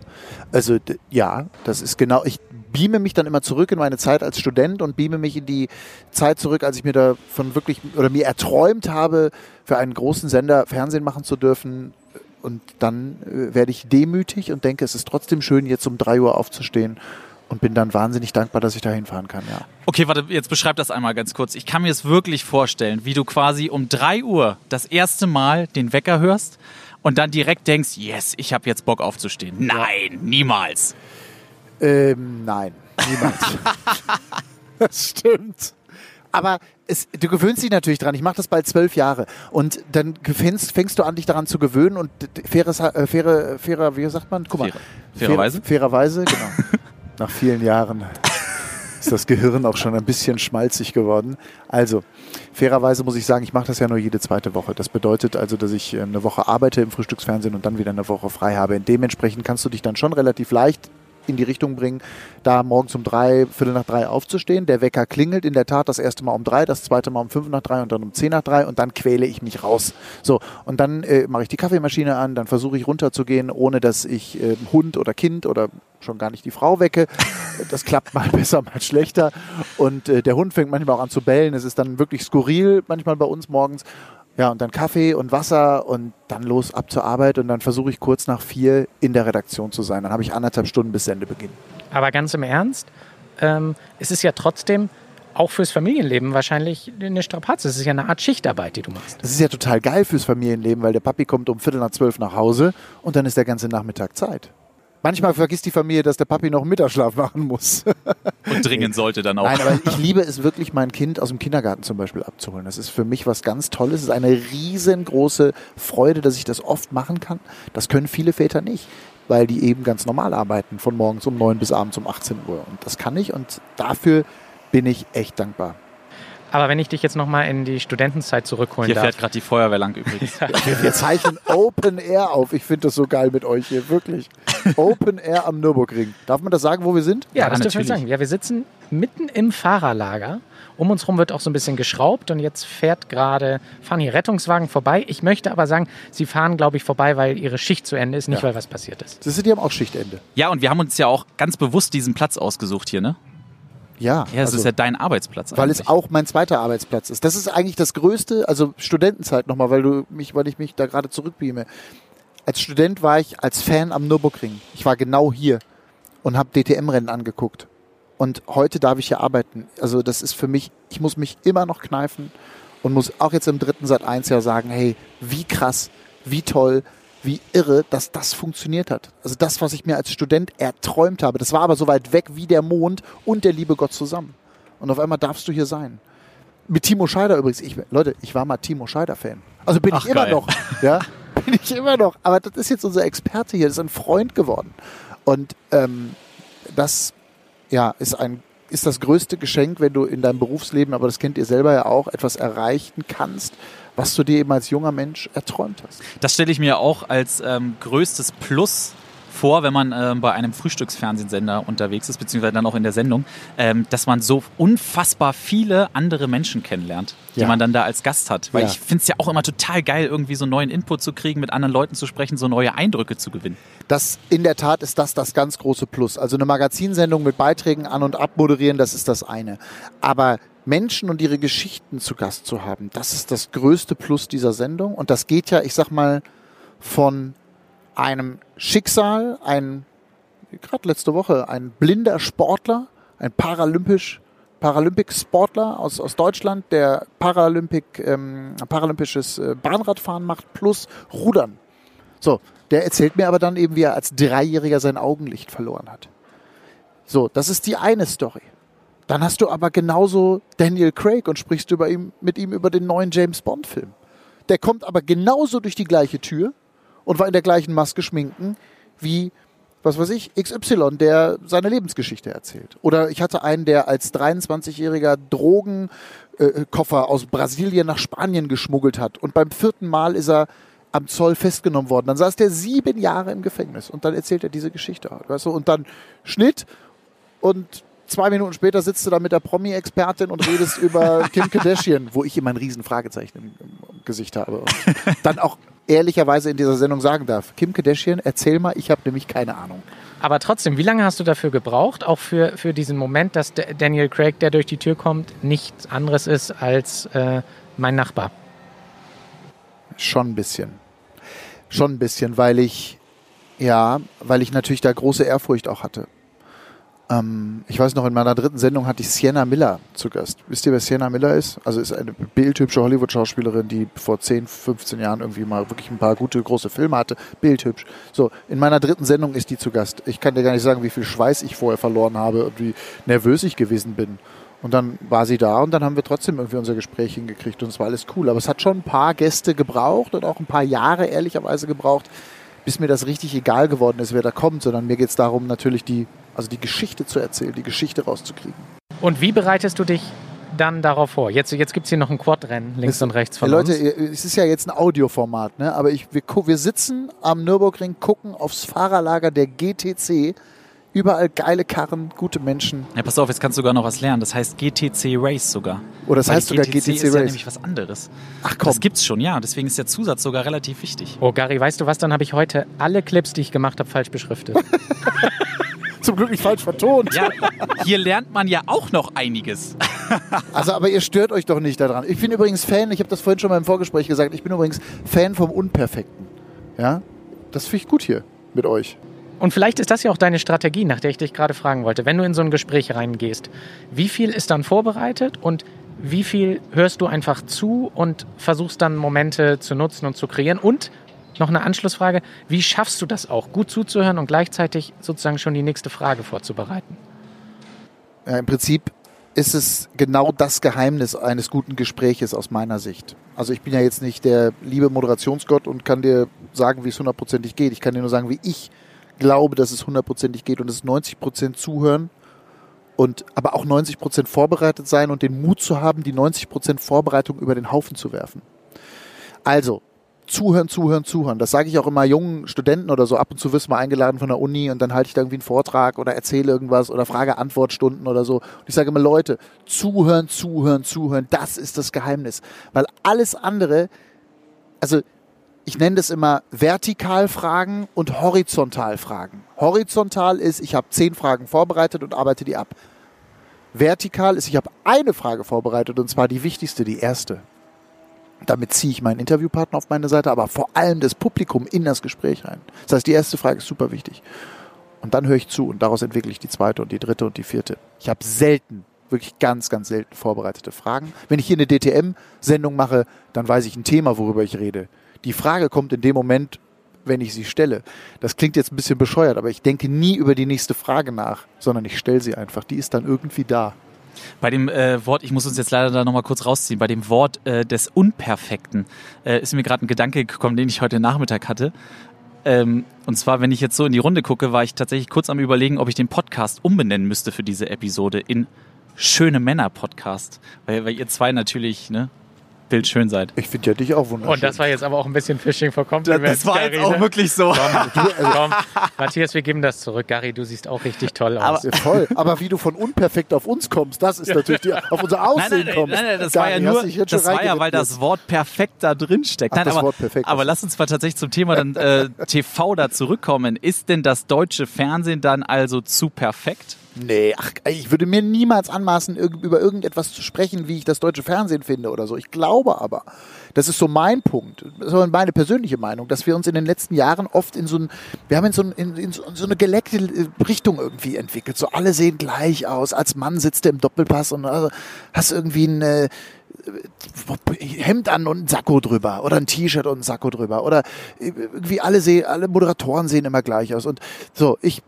Also ja, das ist genau. Ich beame mich dann immer zurück in meine Zeit als Student und beame mich in die Zeit zurück, als ich mir davon wirklich oder mir erträumt habe, für einen großen Sender Fernsehen machen zu dürfen. Und dann äh, werde ich demütig und denke, es ist trotzdem schön, jetzt um drei Uhr aufzustehen und bin dann wahnsinnig dankbar, dass ich da hinfahren kann. Ja. Okay, warte, jetzt beschreib das einmal ganz kurz. Ich kann mir es wirklich vorstellen, wie du quasi um 3 Uhr das erste Mal den Wecker hörst und dann direkt denkst, yes, ich habe jetzt Bock aufzustehen. Nein, niemals. Ähm, nein, niemals. das stimmt. Aber es, du gewöhnst dich natürlich dran. Ich mache das bald zwölf Jahre. Und dann fängst, fängst du an, dich daran zu gewöhnen. Und faires, äh, faire, fairer, wie sagt man? Guck mal. Faire- fairerweise? Fair, fairerweise, genau. Nach vielen Jahren ist das Gehirn auch schon ein bisschen schmalzig geworden. Also, fairerweise muss ich sagen, ich mache das ja nur jede zweite Woche. Das bedeutet also, dass ich äh, eine Woche arbeite im Frühstücksfernsehen und dann wieder eine Woche frei habe. Dementsprechend kannst du dich dann schon relativ leicht in die Richtung bringen, da morgens um drei, Viertel nach drei aufzustehen. Der Wecker klingelt in der Tat das erste Mal um drei, das zweite Mal um fünf nach drei und dann um zehn nach drei und dann quäle ich mich raus. So, und dann äh, mache ich die Kaffeemaschine an, dann versuche ich runterzugehen, ohne dass ich äh, Hund oder Kind oder schon gar nicht die Frau wecke. Das klappt mal besser, mal schlechter. Und äh, der Hund fängt manchmal auch an zu bellen. Es ist dann wirklich skurril, manchmal bei uns morgens. Ja, und dann Kaffee und Wasser und dann los ab zur Arbeit und dann versuche ich kurz nach vier in der Redaktion zu sein. Dann habe ich anderthalb Stunden bis Sendebeginn. Aber ganz im Ernst, ähm, es ist ja trotzdem auch fürs Familienleben wahrscheinlich eine Strapaze. Es ist ja eine Art Schichtarbeit, die du machst. Das ist ja total geil fürs Familienleben, weil der Papi kommt um Viertel nach zwölf nach Hause und dann ist der ganze Nachmittag Zeit. Manchmal vergisst die Familie, dass der Papi noch einen Mittagsschlaf machen muss. Und dringend sollte dann auch. Nein, aber ich liebe es wirklich, mein Kind aus dem Kindergarten zum Beispiel abzuholen. Das ist für mich was ganz Tolles. Es ist eine riesengroße Freude, dass ich das oft machen kann. Das können viele Väter nicht, weil die eben ganz normal arbeiten, von morgens um neun bis abends um 18 Uhr. Und das kann ich und dafür bin ich echt dankbar. Aber wenn ich dich jetzt nochmal in die Studentenzeit zurückholen Hier darf. fährt gerade die Feuerwehr lang übrigens. Wir, wir zeichnen Open Air auf. Ich finde das so geil mit euch hier, wirklich. Open Air am Nürburgring. Darf man das sagen, wo wir sind? Ja, Ja, das dürfen wir sagen. Ja, wir sitzen mitten im Fahrerlager. Um uns rum wird auch so ein bisschen geschraubt und jetzt fährt gerade, fahren hier Rettungswagen vorbei. Ich möchte aber sagen, sie fahren, glaube ich, vorbei, weil ihre Schicht zu Ende ist, nicht Ja. weil was passiert ist. Ist, die haben auch Schichtende. Ja, und wir haben uns ja auch ganz bewusst diesen Platz ausgesucht hier, ne? Ja, Ja, es also- ist ja dein Arbeitsplatz. weil eigentlich. es auch mein zweiter Arbeitsplatz ist. Das ist eigentlich das Größte, also Studentenzeit nochmal, weil du mich, weil ich mich da gerade zurückbeame. Als Student war ich als Fan am Nürburgring. Ich war genau hier und habe DTM-Rennen angeguckt. Und heute darf ich hier arbeiten. Also das ist für mich, ich muss mich immer noch kneifen und muss auch jetzt im dritten Sat 1 Jahr sagen, hey, wie krass, wie toll, wie irre, dass das funktioniert hat. Also das, was ich mir als Student erträumt habe, das war aber so weit weg wie der Mond und der liebe Gott zusammen. Und auf einmal darfst du hier sein. Mit Timo Scheider übrigens. Ich, Leute, ich war mal Timo Scheider-Fan. Also bin Ach, ich immer geil. noch. Ja, bin ich immer noch. Aber das ist jetzt unser Experte hier. Das ist ein Freund geworden. Und ähm, das ja, ist, ein, ist das größte Geschenk, wenn du in deinem Berufsleben, aber das kennt ihr selber ja auch, etwas erreichen kannst, was du dir eben als junger Mensch erträumt hast. Das stelle ich mir auch als ähm, größtes Plus vor, wenn man ähm, bei einem Frühstücksfernsehsender unterwegs ist, beziehungsweise dann auch in der Sendung, ähm, dass man so unfassbar viele andere Menschen kennenlernt, die Ja. man dann da als Gast hat. Weil Ja. ich finde es ja auch immer total geil, irgendwie so neuen Input zu kriegen, mit anderen Leuten zu sprechen, so neue Eindrücke zu gewinnen. Das in der Tat ist das das ganz große Plus. Also eine Magazinsendung mit Beiträgen an und abmoderieren, das ist das eine. Aber Menschen und ihre Geschichten zu Gast zu haben, das ist das größte Plus dieser Sendung. Und das geht ja, ich sag mal, von einem Schicksal, ein, gerade letzte Woche, ein blinder Sportler, ein Paralympisch, Paralympic-Sportler aus, aus Deutschland, der Paralympic, ähm, paralympisches äh, Bahnradfahren macht plus Rudern. So, der erzählt mir aber dann eben, wie er als Dreijähriger sein Augenlicht verloren hat. So, das ist die eine Story. Dann hast du aber genauso Daniel Craig und sprichst über ihm, mit ihm über den neuen James Bond-Film. Der kommt aber genauso durch die gleiche Tür und war in der gleichen Maske schminken wie, was weiß ich, XY, der seine Lebensgeschichte erzählt. Oder ich hatte einen, der als 23-jähriger Drogenkoffer aus Brasilien nach Spanien geschmuggelt hat. Und beim vierten Mal ist er am Zoll festgenommen worden. Dann saß der sieben Jahre im Gefängnis und dann erzählt er diese Geschichte. Weißt du? Und dann Schnitt und zwei Minuten später sitzt du da mit der Promi-Expertin und redest über Kim Kardashian, wo ich immer ein riesen Fragezeichen im, im Gesicht habe. Und dann auch ehrlicherweise in dieser Sendung sagen darf, Kim Kardashian, erzähl mal, ich habe nämlich keine Ahnung. Aber trotzdem, wie lange hast du dafür gebraucht, auch für, für diesen Moment, dass D- Daniel Craig, der durch die Tür kommt, nichts anderes ist als äh, mein Nachbar? Schon ein bisschen. Schon ein bisschen, weil ich, ja, weil ich natürlich da große Ehrfurcht auch hatte. Ähm, ich weiß noch, in meiner dritten Sendung hatte ich Sienna Miller zu Gast. Wisst ihr, wer Sienna Miller ist? Also ist eine bildhübsche Hollywood-Schauspielerin, die vor 10, 15 Jahren irgendwie mal wirklich ein paar gute große Filme hatte. Bildhübsch. So, in meiner dritten Sendung ist die zu Gast. Ich kann dir gar nicht sagen, wie viel Schweiß ich vorher verloren habe und wie nervös ich gewesen bin. Und dann war sie da und dann haben wir trotzdem irgendwie unser Gespräch hingekriegt und es war alles cool. Aber es hat schon ein paar Gäste gebraucht und auch ein paar Jahre ehrlicherweise gebraucht, bis mir das richtig egal geworden ist, wer da kommt, sondern mir geht es darum, natürlich die, also die Geschichte zu erzählen, die Geschichte rauszukriegen. Und wie bereitest du dich dann darauf vor? Jetzt, jetzt gibt es hier noch ein Quadrennen links Es- und rechts von Leute, uns. ihr- es ist ja jetzt ein Audioformat, ne? aber ich, wir, wir sitzen am Nürburgring, gucken aufs Fahrerlager der GTC. Überall geile Karren, gute Menschen. Ja, pass auf, jetzt kannst du sogar noch was lernen. Das heißt GTC Race sogar. Oder das Weil heißt sogar GTC ist ja Race. nämlich was anderes. Ach komm, Das gibt's schon, ja. Deswegen ist der Zusatz sogar relativ wichtig. Oh, Gary, weißt du was? Dann habe ich heute alle Clips, die ich gemacht habe, falsch beschriftet. zum Glück nicht falsch vertont. Ja, hier lernt man ja auch noch einiges. Also, aber ihr stört euch doch nicht daran. Ich bin übrigens Fan, ich habe das vorhin schon mal im Vorgespräch gesagt, ich bin übrigens Fan vom Unperfekten. Ja, das finde ich gut hier mit euch. Und vielleicht ist das ja auch deine Strategie, nach der ich dich gerade fragen wollte. Wenn du in so ein Gespräch reingehst, wie viel ist dann vorbereitet und wie viel hörst du einfach zu und versuchst dann Momente zu nutzen und zu kreieren? Und noch eine Anschlussfrage, wie schaffst du das auch, gut zuzuhören und gleichzeitig sozusagen schon die nächste Frage vorzubereiten? Ja, Im Prinzip ist es genau das Geheimnis eines guten Gespräches aus meiner Sicht. Also ich bin ja jetzt nicht der liebe Moderationsgott und kann dir sagen, wie es hundertprozentig geht. Ich kann dir nur sagen, wie ich glaube, dass es hundertprozentig geht und es ist 90 Prozent zuhören und aber auch 90 Prozent vorbereitet sein und den Mut zu haben, die 90 Prozent Vorbereitung über den Haufen zu werfen. Also, zuhören, zuhören, zuhören. Das sage ich auch immer jungen Studenten oder so. Ab und zu wirst du mal eingeladen von der Uni und dann halte ich da irgendwie einen Vortrag oder erzähle irgendwas oder Frage-Antwort-Stunden oder so. Und ich sage immer, Leute, zuhören, zuhören, zuhören. Das ist das Geheimnis. Weil alles andere, also ich nenne das immer Vertikalfragen und Horizontalfragen. Horizontal ist, ich habe zehn Fragen vorbereitet und arbeite die ab. Vertikal ist, ich habe eine Frage vorbereitet und zwar die wichtigste, die erste. Damit ziehe ich meinen Interviewpartner auf meine Seite, aber vor allem das Publikum in das Gespräch rein. Das heißt, die erste Frage ist super wichtig. Und dann höre ich zu und daraus entwickle ich die zweite und die dritte und die vierte. Ich habe selten, wirklich ganz, ganz selten vorbereitete Fragen. Wenn ich hier eine DTM-Sendung mache, dann weiß ich ein Thema, worüber ich rede. Die Frage kommt in dem Moment, wenn ich sie stelle. Das klingt jetzt ein bisschen bescheuert, aber ich denke nie über die nächste Frage nach, sondern ich stelle sie einfach. Die ist dann irgendwie da. Bei dem äh, Wort, ich muss uns jetzt leider da nochmal kurz rausziehen, bei dem Wort äh, des Unperfekten äh, ist mir gerade ein Gedanke gekommen, den ich heute Nachmittag hatte. Ähm, und zwar, wenn ich jetzt so in die Runde gucke, war ich tatsächlich kurz am Überlegen, ob ich den Podcast umbenennen müsste für diese Episode in Schöne Männer Podcast. Weil, weil ihr zwei natürlich, ne? Bildschön seid. Ich finde ja dich auch wunderschön. Und das war jetzt aber auch ein bisschen Fishing for Compliments. Gary, ne? wirklich so. Komm, komm. Matthias, wir geben das zurück. Gary, du siehst auch richtig toll aus. Ja, voll. Aber wie du von unperfekt auf uns kommst, das ist natürlich die, auf unser Aussehen nein, nein, kommst. nein, nein, das Dani, war ja nur, jetzt das war ja, weil das Wort perfekt da drin steckt. Ach, Nein, das aber, Wort perfekt aber lass uns mal tatsächlich zum Thema dann äh, TV da zurückkommen. Ist denn das deutsche Fernsehen dann also zu perfekt? Nee, ach, ich würde mir niemals anmaßen, über irgendetwas zu sprechen, wie ich das deutsche Fernsehen finde oder so. Ich glaube aber, das ist so mein Punkt, das ist meine persönliche Meinung, dass wir uns in den letzten Jahren oft in so ein, wir haben in so, ein, in, in so eine geleckte äh, Richtung irgendwie entwickelt. So alle sehen gleich aus. Als Mann sitzt du im Doppelpass und äh, hast irgendwie ein äh, Hemd an und ein Sakko drüber oder ein T-Shirt und ein Sakko drüber oder irgendwie alle sehen, alle Moderatoren sehen immer gleich aus. Und so, ich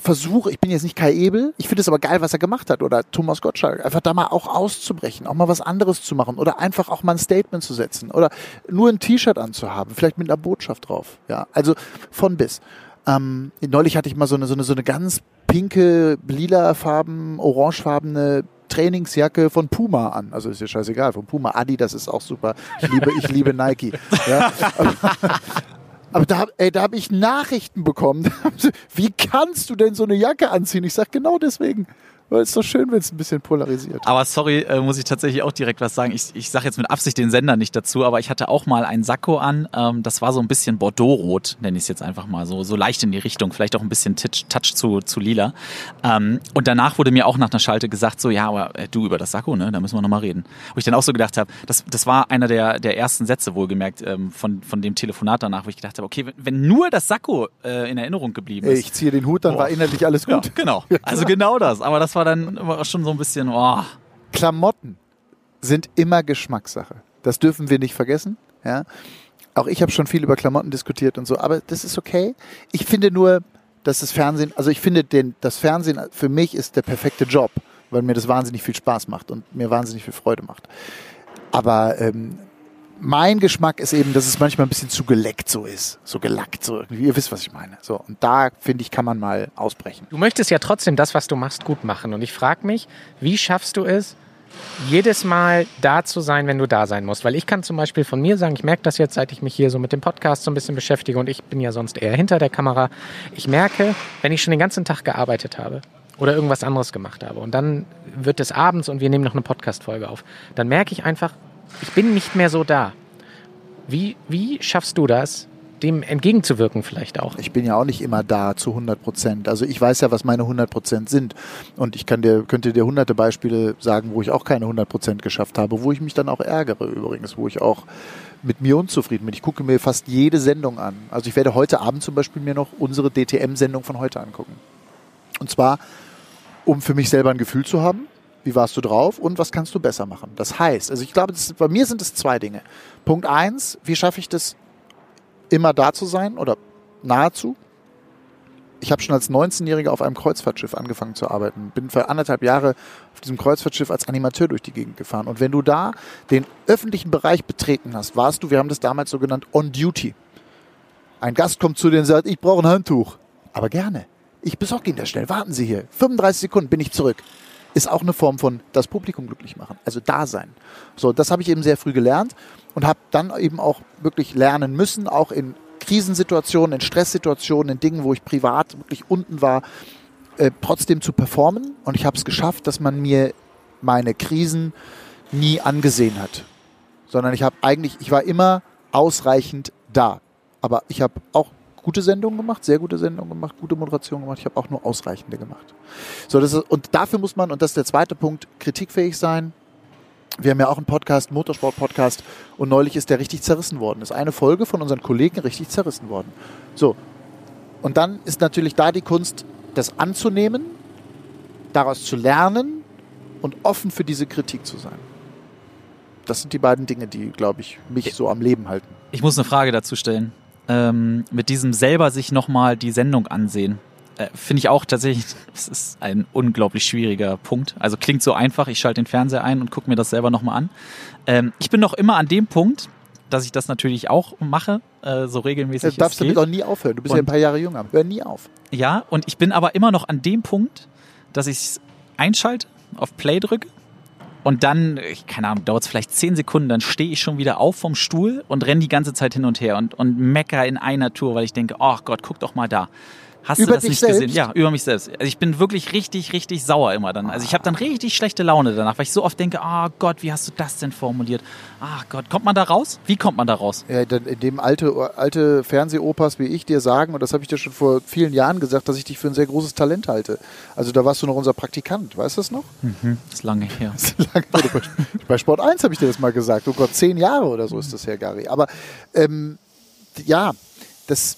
versuche, ich bin jetzt nicht Kai Ebel, ich finde es aber geil, was er gemacht hat. Oder Thomas Gottschalk, einfach da mal auch auszubrechen, auch mal was anderes zu machen oder einfach auch mal ein Statement zu setzen oder nur ein T-Shirt anzuhaben, vielleicht mit einer Botschaft drauf, ja, also von bis. Ähm, neulich hatte ich mal so eine, so eine, so eine ganz pinke, lila Farben, orangefarbene Trainingsjacke von Puma an. Also ist ja scheißegal, von Puma. Adi, das ist auch super. Ich liebe, ich liebe Nike. Ja, aber, da, da habe ich Nachrichten bekommen. Wie kannst du denn so eine Jacke anziehen? Ich sag genau deswegen. Weil es ist doch schön, wenn es ein bisschen polarisiert. Aber sorry, äh, muss ich tatsächlich auch direkt was sagen. Ich, ich sage jetzt mit Absicht den Sender nicht dazu, aber ich hatte auch mal ein Sakko an. Ähm, das war so ein bisschen Bordeaux-rot, nenne ich es jetzt einfach mal so, so leicht in die Richtung, vielleicht auch ein bisschen Touch, Touch zu, zu lila. Ähm, und danach wurde mir auch nach einer Schalte gesagt, so ja, aber äh, du über das Sakko, ne, da müssen wir nochmal reden. Wo ich dann auch so gedacht habe, das, das war einer der, der ersten Sätze wohlgemerkt ähm, von, von dem Telefonat danach, wo ich gedacht habe, okay, wenn, nur das Sakko äh, in Erinnerung geblieben ist. ich ziehe den Hut, dann Boah. war innerlich alles ja, gut. genau. Also genau das. Aber das war dann schon so ein bisschen, oh, Klamotten sind immer Geschmackssache. Das dürfen wir nicht vergessen. Ja? Auch ich habe schon viel über Klamotten diskutiert und so, aber das ist okay. Ich finde nur, dass das Fernsehen, also ich finde, den, das Fernsehen für mich ist der perfekte Job, weil mir das wahnsinnig viel Spaß macht und mir wahnsinnig viel Freude macht. Aber ähm, mein Geschmack ist eben, dass es manchmal ein bisschen zu geleckt so ist. So gelackt, so irgendwie. Ihr wisst, was ich meine. So, und da, finde ich, kann man mal ausbrechen. Du möchtest ja trotzdem das, was du machst, gut machen. Und ich frage mich, wie schaffst du es, jedes Mal da zu sein, wenn du da sein musst? Weil ich kann zum Beispiel von mir sagen, ich merke das jetzt, seit ich mich hier so mit dem Podcast so ein bisschen beschäftige und ich bin ja sonst eher hinter der Kamera. Ich merke, wenn ich schon den ganzen Tag gearbeitet habe oder irgendwas anderes gemacht habe und dann wird es abends und wir nehmen noch eine Podcast-Folge auf, dann merke ich einfach, ich bin nicht mehr so da. Wie, wie schaffst du das, dem entgegenzuwirken vielleicht auch? Ich bin ja auch nicht immer da zu 100 Prozent. Also ich weiß ja, was meine 100 Prozent sind. Und ich kann dir, könnte dir hunderte Beispiele sagen, wo ich auch keine 100 Prozent geschafft habe, wo ich mich dann auch ärgere übrigens, wo ich auch mit mir unzufrieden bin. Ich gucke mir fast jede Sendung an. Also ich werde heute Abend zum Beispiel mir noch unsere DTM-Sendung von heute angucken. Und zwar, um für mich selber ein Gefühl zu haben, wie warst du drauf und was kannst du besser machen. Das heißt, also ich glaube, das, bei mir sind es zwei Dinge. Punkt eins, wie schaffe ich das, immer da zu sein oder nahezu? Ich habe schon als 19-Jähriger auf einem Kreuzfahrtschiff angefangen zu arbeiten. Bin für anderthalb Jahre auf diesem Kreuzfahrtschiff als Animateur durch die Gegend gefahren. Und wenn du da den öffentlichen Bereich betreten hast, warst du, wir haben das damals so genannt, on duty. Ein Gast kommt zu dir und sagt, ich brauche ein Handtuch. Aber gerne. Ich besorge Ihnen das schnell. Warten Sie hier. 35 Sekunden bin ich zurück. Ist auch eine Form von das Publikum glücklich machen. Also da sein. So, das habe ich eben sehr früh gelernt und habe dann eben auch wirklich lernen müssen, auch in Krisensituationen, in Stresssituationen, in Dingen, wo ich privat wirklich unten war, äh, trotzdem zu performen. Und ich habe es geschafft, dass man mir meine Krisen nie angesehen hat. Sondern ich habe eigentlich, ich war immer ausreichend da. Aber ich habe auch gute Sendungen gemacht, sehr gute Sendungen gemacht, gute Moderation gemacht. Ich habe auch nur ausreichende gemacht. So, das ist, und dafür muss man, und das ist der zweite Punkt, kritikfähig sein. Wir haben ja auch einen Podcast, Motorsport-Podcast, und neulich ist der richtig zerrissen worden. Ist eine Folge von unseren Kollegen richtig zerrissen worden. So. Und dann ist natürlich da die Kunst, das anzunehmen, daraus zu lernen und offen für diese Kritik zu sein. Das sind die beiden Dinge, die, glaube ich, mich so am Leben halten. Ich muss eine Frage dazu stellen. Ähm, mit diesem selber sich nochmal die Sendung ansehen. Äh, Finde ich auch tatsächlich, das ist ein unglaublich schwieriger Punkt. Also klingt so einfach, ich schalte den Fernseher ein und gucke mir das selber nochmal an. Ähm, ich bin noch immer an dem Punkt, dass ich das natürlich auch mache, äh, so regelmäßig. Du darfst es geht. damit auch nie aufhören. Du bist ja Und- ein paar Jahre jünger. Hör nie auf. Ja, und ich bin aber immer noch an dem Punkt, dass ich es einschalte, auf Play drücke Und dann, keine Ahnung, dauert es vielleicht zehn Sekunden, dann stehe ich schon wieder auf vom Stuhl und renne die ganze Zeit hin und her und, und mecker in einer Tour, weil ich denke, oh Gott, guck doch mal da. Hast Über du das dich nicht selbst? gesehen? Ja, über mich selbst. Also ich bin wirklich richtig, richtig sauer immer dann. Also ich habe dann richtig schlechte Laune danach, weil ich so oft denke, ah Gott, wie hast du das denn formuliert? Ach Gott, kommt man da raus? Wie kommt man da raus? Ja, in dem alte, alte Fernsehopas wie ich dir sagen, und das habe ich dir schon vor vielen Jahren gesagt, dass ich dich für ein sehr großes Talent halte. Also da warst du noch unser Praktikant, weißt du das noch? Das ist lange her. bei, bei Sport 1 habe ich dir das mal gesagt. Oh Gott, zehn Jahre oder so ist das her, Gary. Aber ähm, ja, das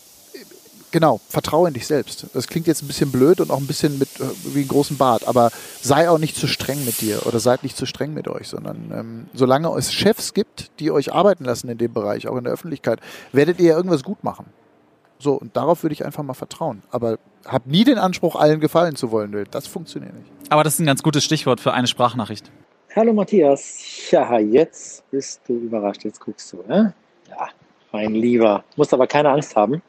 genau, vertraue in dich selbst. Das klingt jetzt ein bisschen blöd und auch ein bisschen mit äh, wie einen großen Bart, aber sei auch nicht zu streng mit dir oder seid nicht zu streng mit euch, sondern ähm, solange es Chefs gibt, die euch arbeiten lassen in dem Bereich, auch in der Öffentlichkeit, werdet ihr ja irgendwas gut machen. So, und darauf würde ich einfach mal vertrauen. Aber hab nie den Anspruch, allen gefallen zu wollen. Das funktioniert nicht. Aber das ist ein ganz gutes Stichwort für eine Sprachnachricht. Hallo Matthias. Ja, jetzt bist du überrascht. Jetzt guckst du, ne? Ja, mein Lieber. Musst aber keine Angst haben.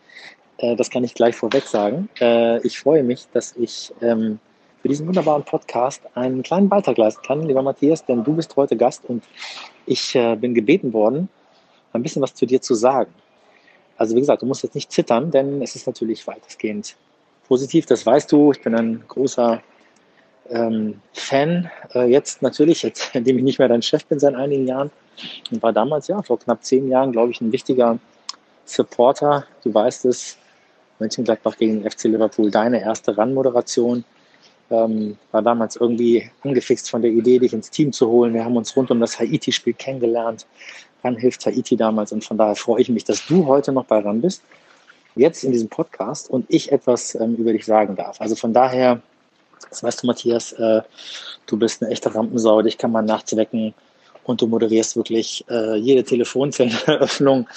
Äh, das kann ich gleich vorweg sagen. Äh, ich freue mich, dass ich ähm, für diesen wunderbaren Podcast einen kleinen Beitrag leisten kann, lieber Matthias, denn du bist heute Gast und ich äh, bin gebeten worden, ein bisschen was zu dir zu sagen. Also wie gesagt, du musst jetzt nicht zittern, denn es ist natürlich weitestgehend positiv. Das weißt du. Ich bin ein großer ähm, Fan äh, jetzt natürlich, jetzt, indem ich nicht mehr dein Chef bin seit einigen Jahren und war damals ja vor knapp zehn Jahren, glaube ich, ein wichtiger Supporter. Du weißt es, Mönchengladbach gegen den FC Liverpool, deine erste Run-Moderation. Ähm, war damals irgendwie angefixt von der Idee, dich ins Team zu holen. Wir haben uns rund um das Haiti-Spiel kennengelernt. Ran hilft Haiti damals und von daher freue ich mich, dass du heute noch bei Ran bist, jetzt in diesem Podcast und ich etwas ähm, über dich sagen darf. Also von daher, das weißt du, Matthias, äh, du bist eine echte Rampensau, dich kann man nachts wecken und du moderierst wirklich äh, jede Telefonzelleneröffnung,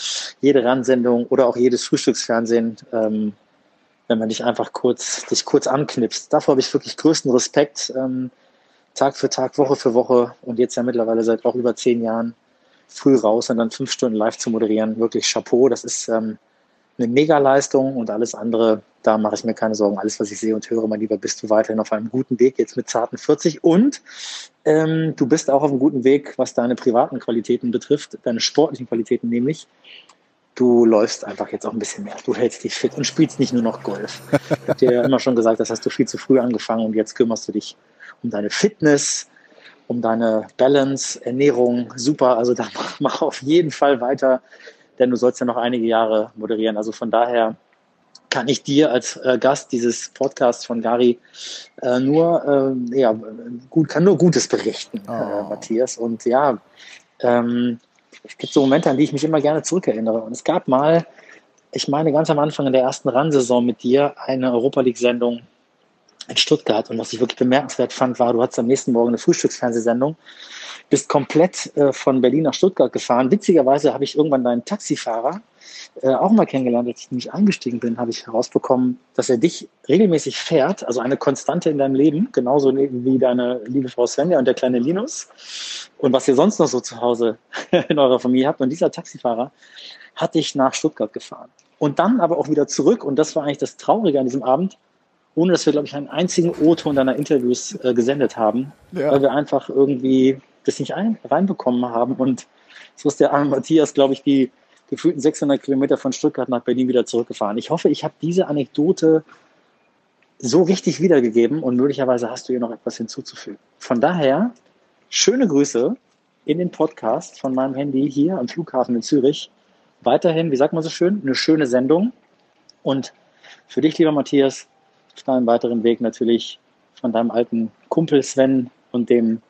jede Ransendung oder auch jedes Frühstücksfernsehen, ähm, wenn man dich einfach kurz, dich kurz anknipst. Davor habe ich wirklich größten Respekt, ähm, Tag für Tag, Woche für Woche und jetzt ja mittlerweile seit auch über zehn Jahren früh raus und dann fünf Stunden live zu moderieren. Wirklich Chapeau, das ist ähm, eine Mega-Leistung und alles andere, da mache ich mir keine Sorgen. Alles, was ich sehe und höre, mein Lieber, bist du weiterhin auf einem guten Weg, jetzt mit zarten 40 und ähm, du bist auch auf einem guten Weg, was deine privaten Qualitäten betrifft, deine sportlichen Qualitäten nämlich. Du läufst einfach jetzt auch ein bisschen mehr. Du hältst dich fit und spielst nicht nur noch Golf. Ich habe dir ja immer schon gesagt, das hast du viel zu früh angefangen und jetzt kümmerst du dich um deine Fitness, um deine Balance, Ernährung. Super, also da mach, mach auf jeden Fall weiter, denn du sollst ja noch einige Jahre moderieren. Also von daher kann ich dir als äh, Gast dieses Podcasts von Gary äh, nur äh, ja gut kann nur Gutes berichten, äh, Oh. Matthias. Und ja, ähm, es gibt so Momente, an die ich mich immer gerne zurückerinnere. Und es gab mal, ich meine ganz am Anfang in der ersten Run-Saison mit dir eine Europa League-Sendung in Stuttgart. Und was ich wirklich bemerkenswert fand, war, du hattest am nächsten Morgen eine Frühstücksfernsehsendung, bist komplett äh, von Berlin nach Stuttgart gefahren. Witzigerweise habe ich irgendwann deinen Taxifahrer äh, auch mal kennengelernt, als ich nämlich eingestiegen bin, habe ich herausbekommen, dass er dich regelmäßig fährt, also eine Konstante in deinem Leben, genauso wie deine liebe Frau Svenja und der kleine Linus. Und was ihr sonst noch so zu Hause in eurer Familie habt. Und dieser Taxifahrer hat dich nach Stuttgart gefahren. Und dann aber auch wieder zurück. Und das war eigentlich das Traurige an diesem Abend, ohne dass wir, glaube ich, einen einzigen O-Ton deiner Interviews äh, gesendet haben, Ja. weil wir einfach irgendwie das nicht ein, reinbekommen haben. Und so ist der arme Matthias, glaube ich, die gefühlten 600 Kilometer von Stuttgart nach Berlin wieder zurückgefahren. Ich hoffe, ich habe diese Anekdote so richtig wiedergegeben und möglicherweise hast du hier noch etwas hinzuzufügen. Von daher, schöne Grüße in den Podcast von meinem Handy hier am Flughafen in Zürich. Weiterhin, wie sagt man so schön, eine schöne Sendung. Und für dich, lieber Matthias, auf deinem weiteren Weg natürlich von deinem alten Kumpel Sven und dem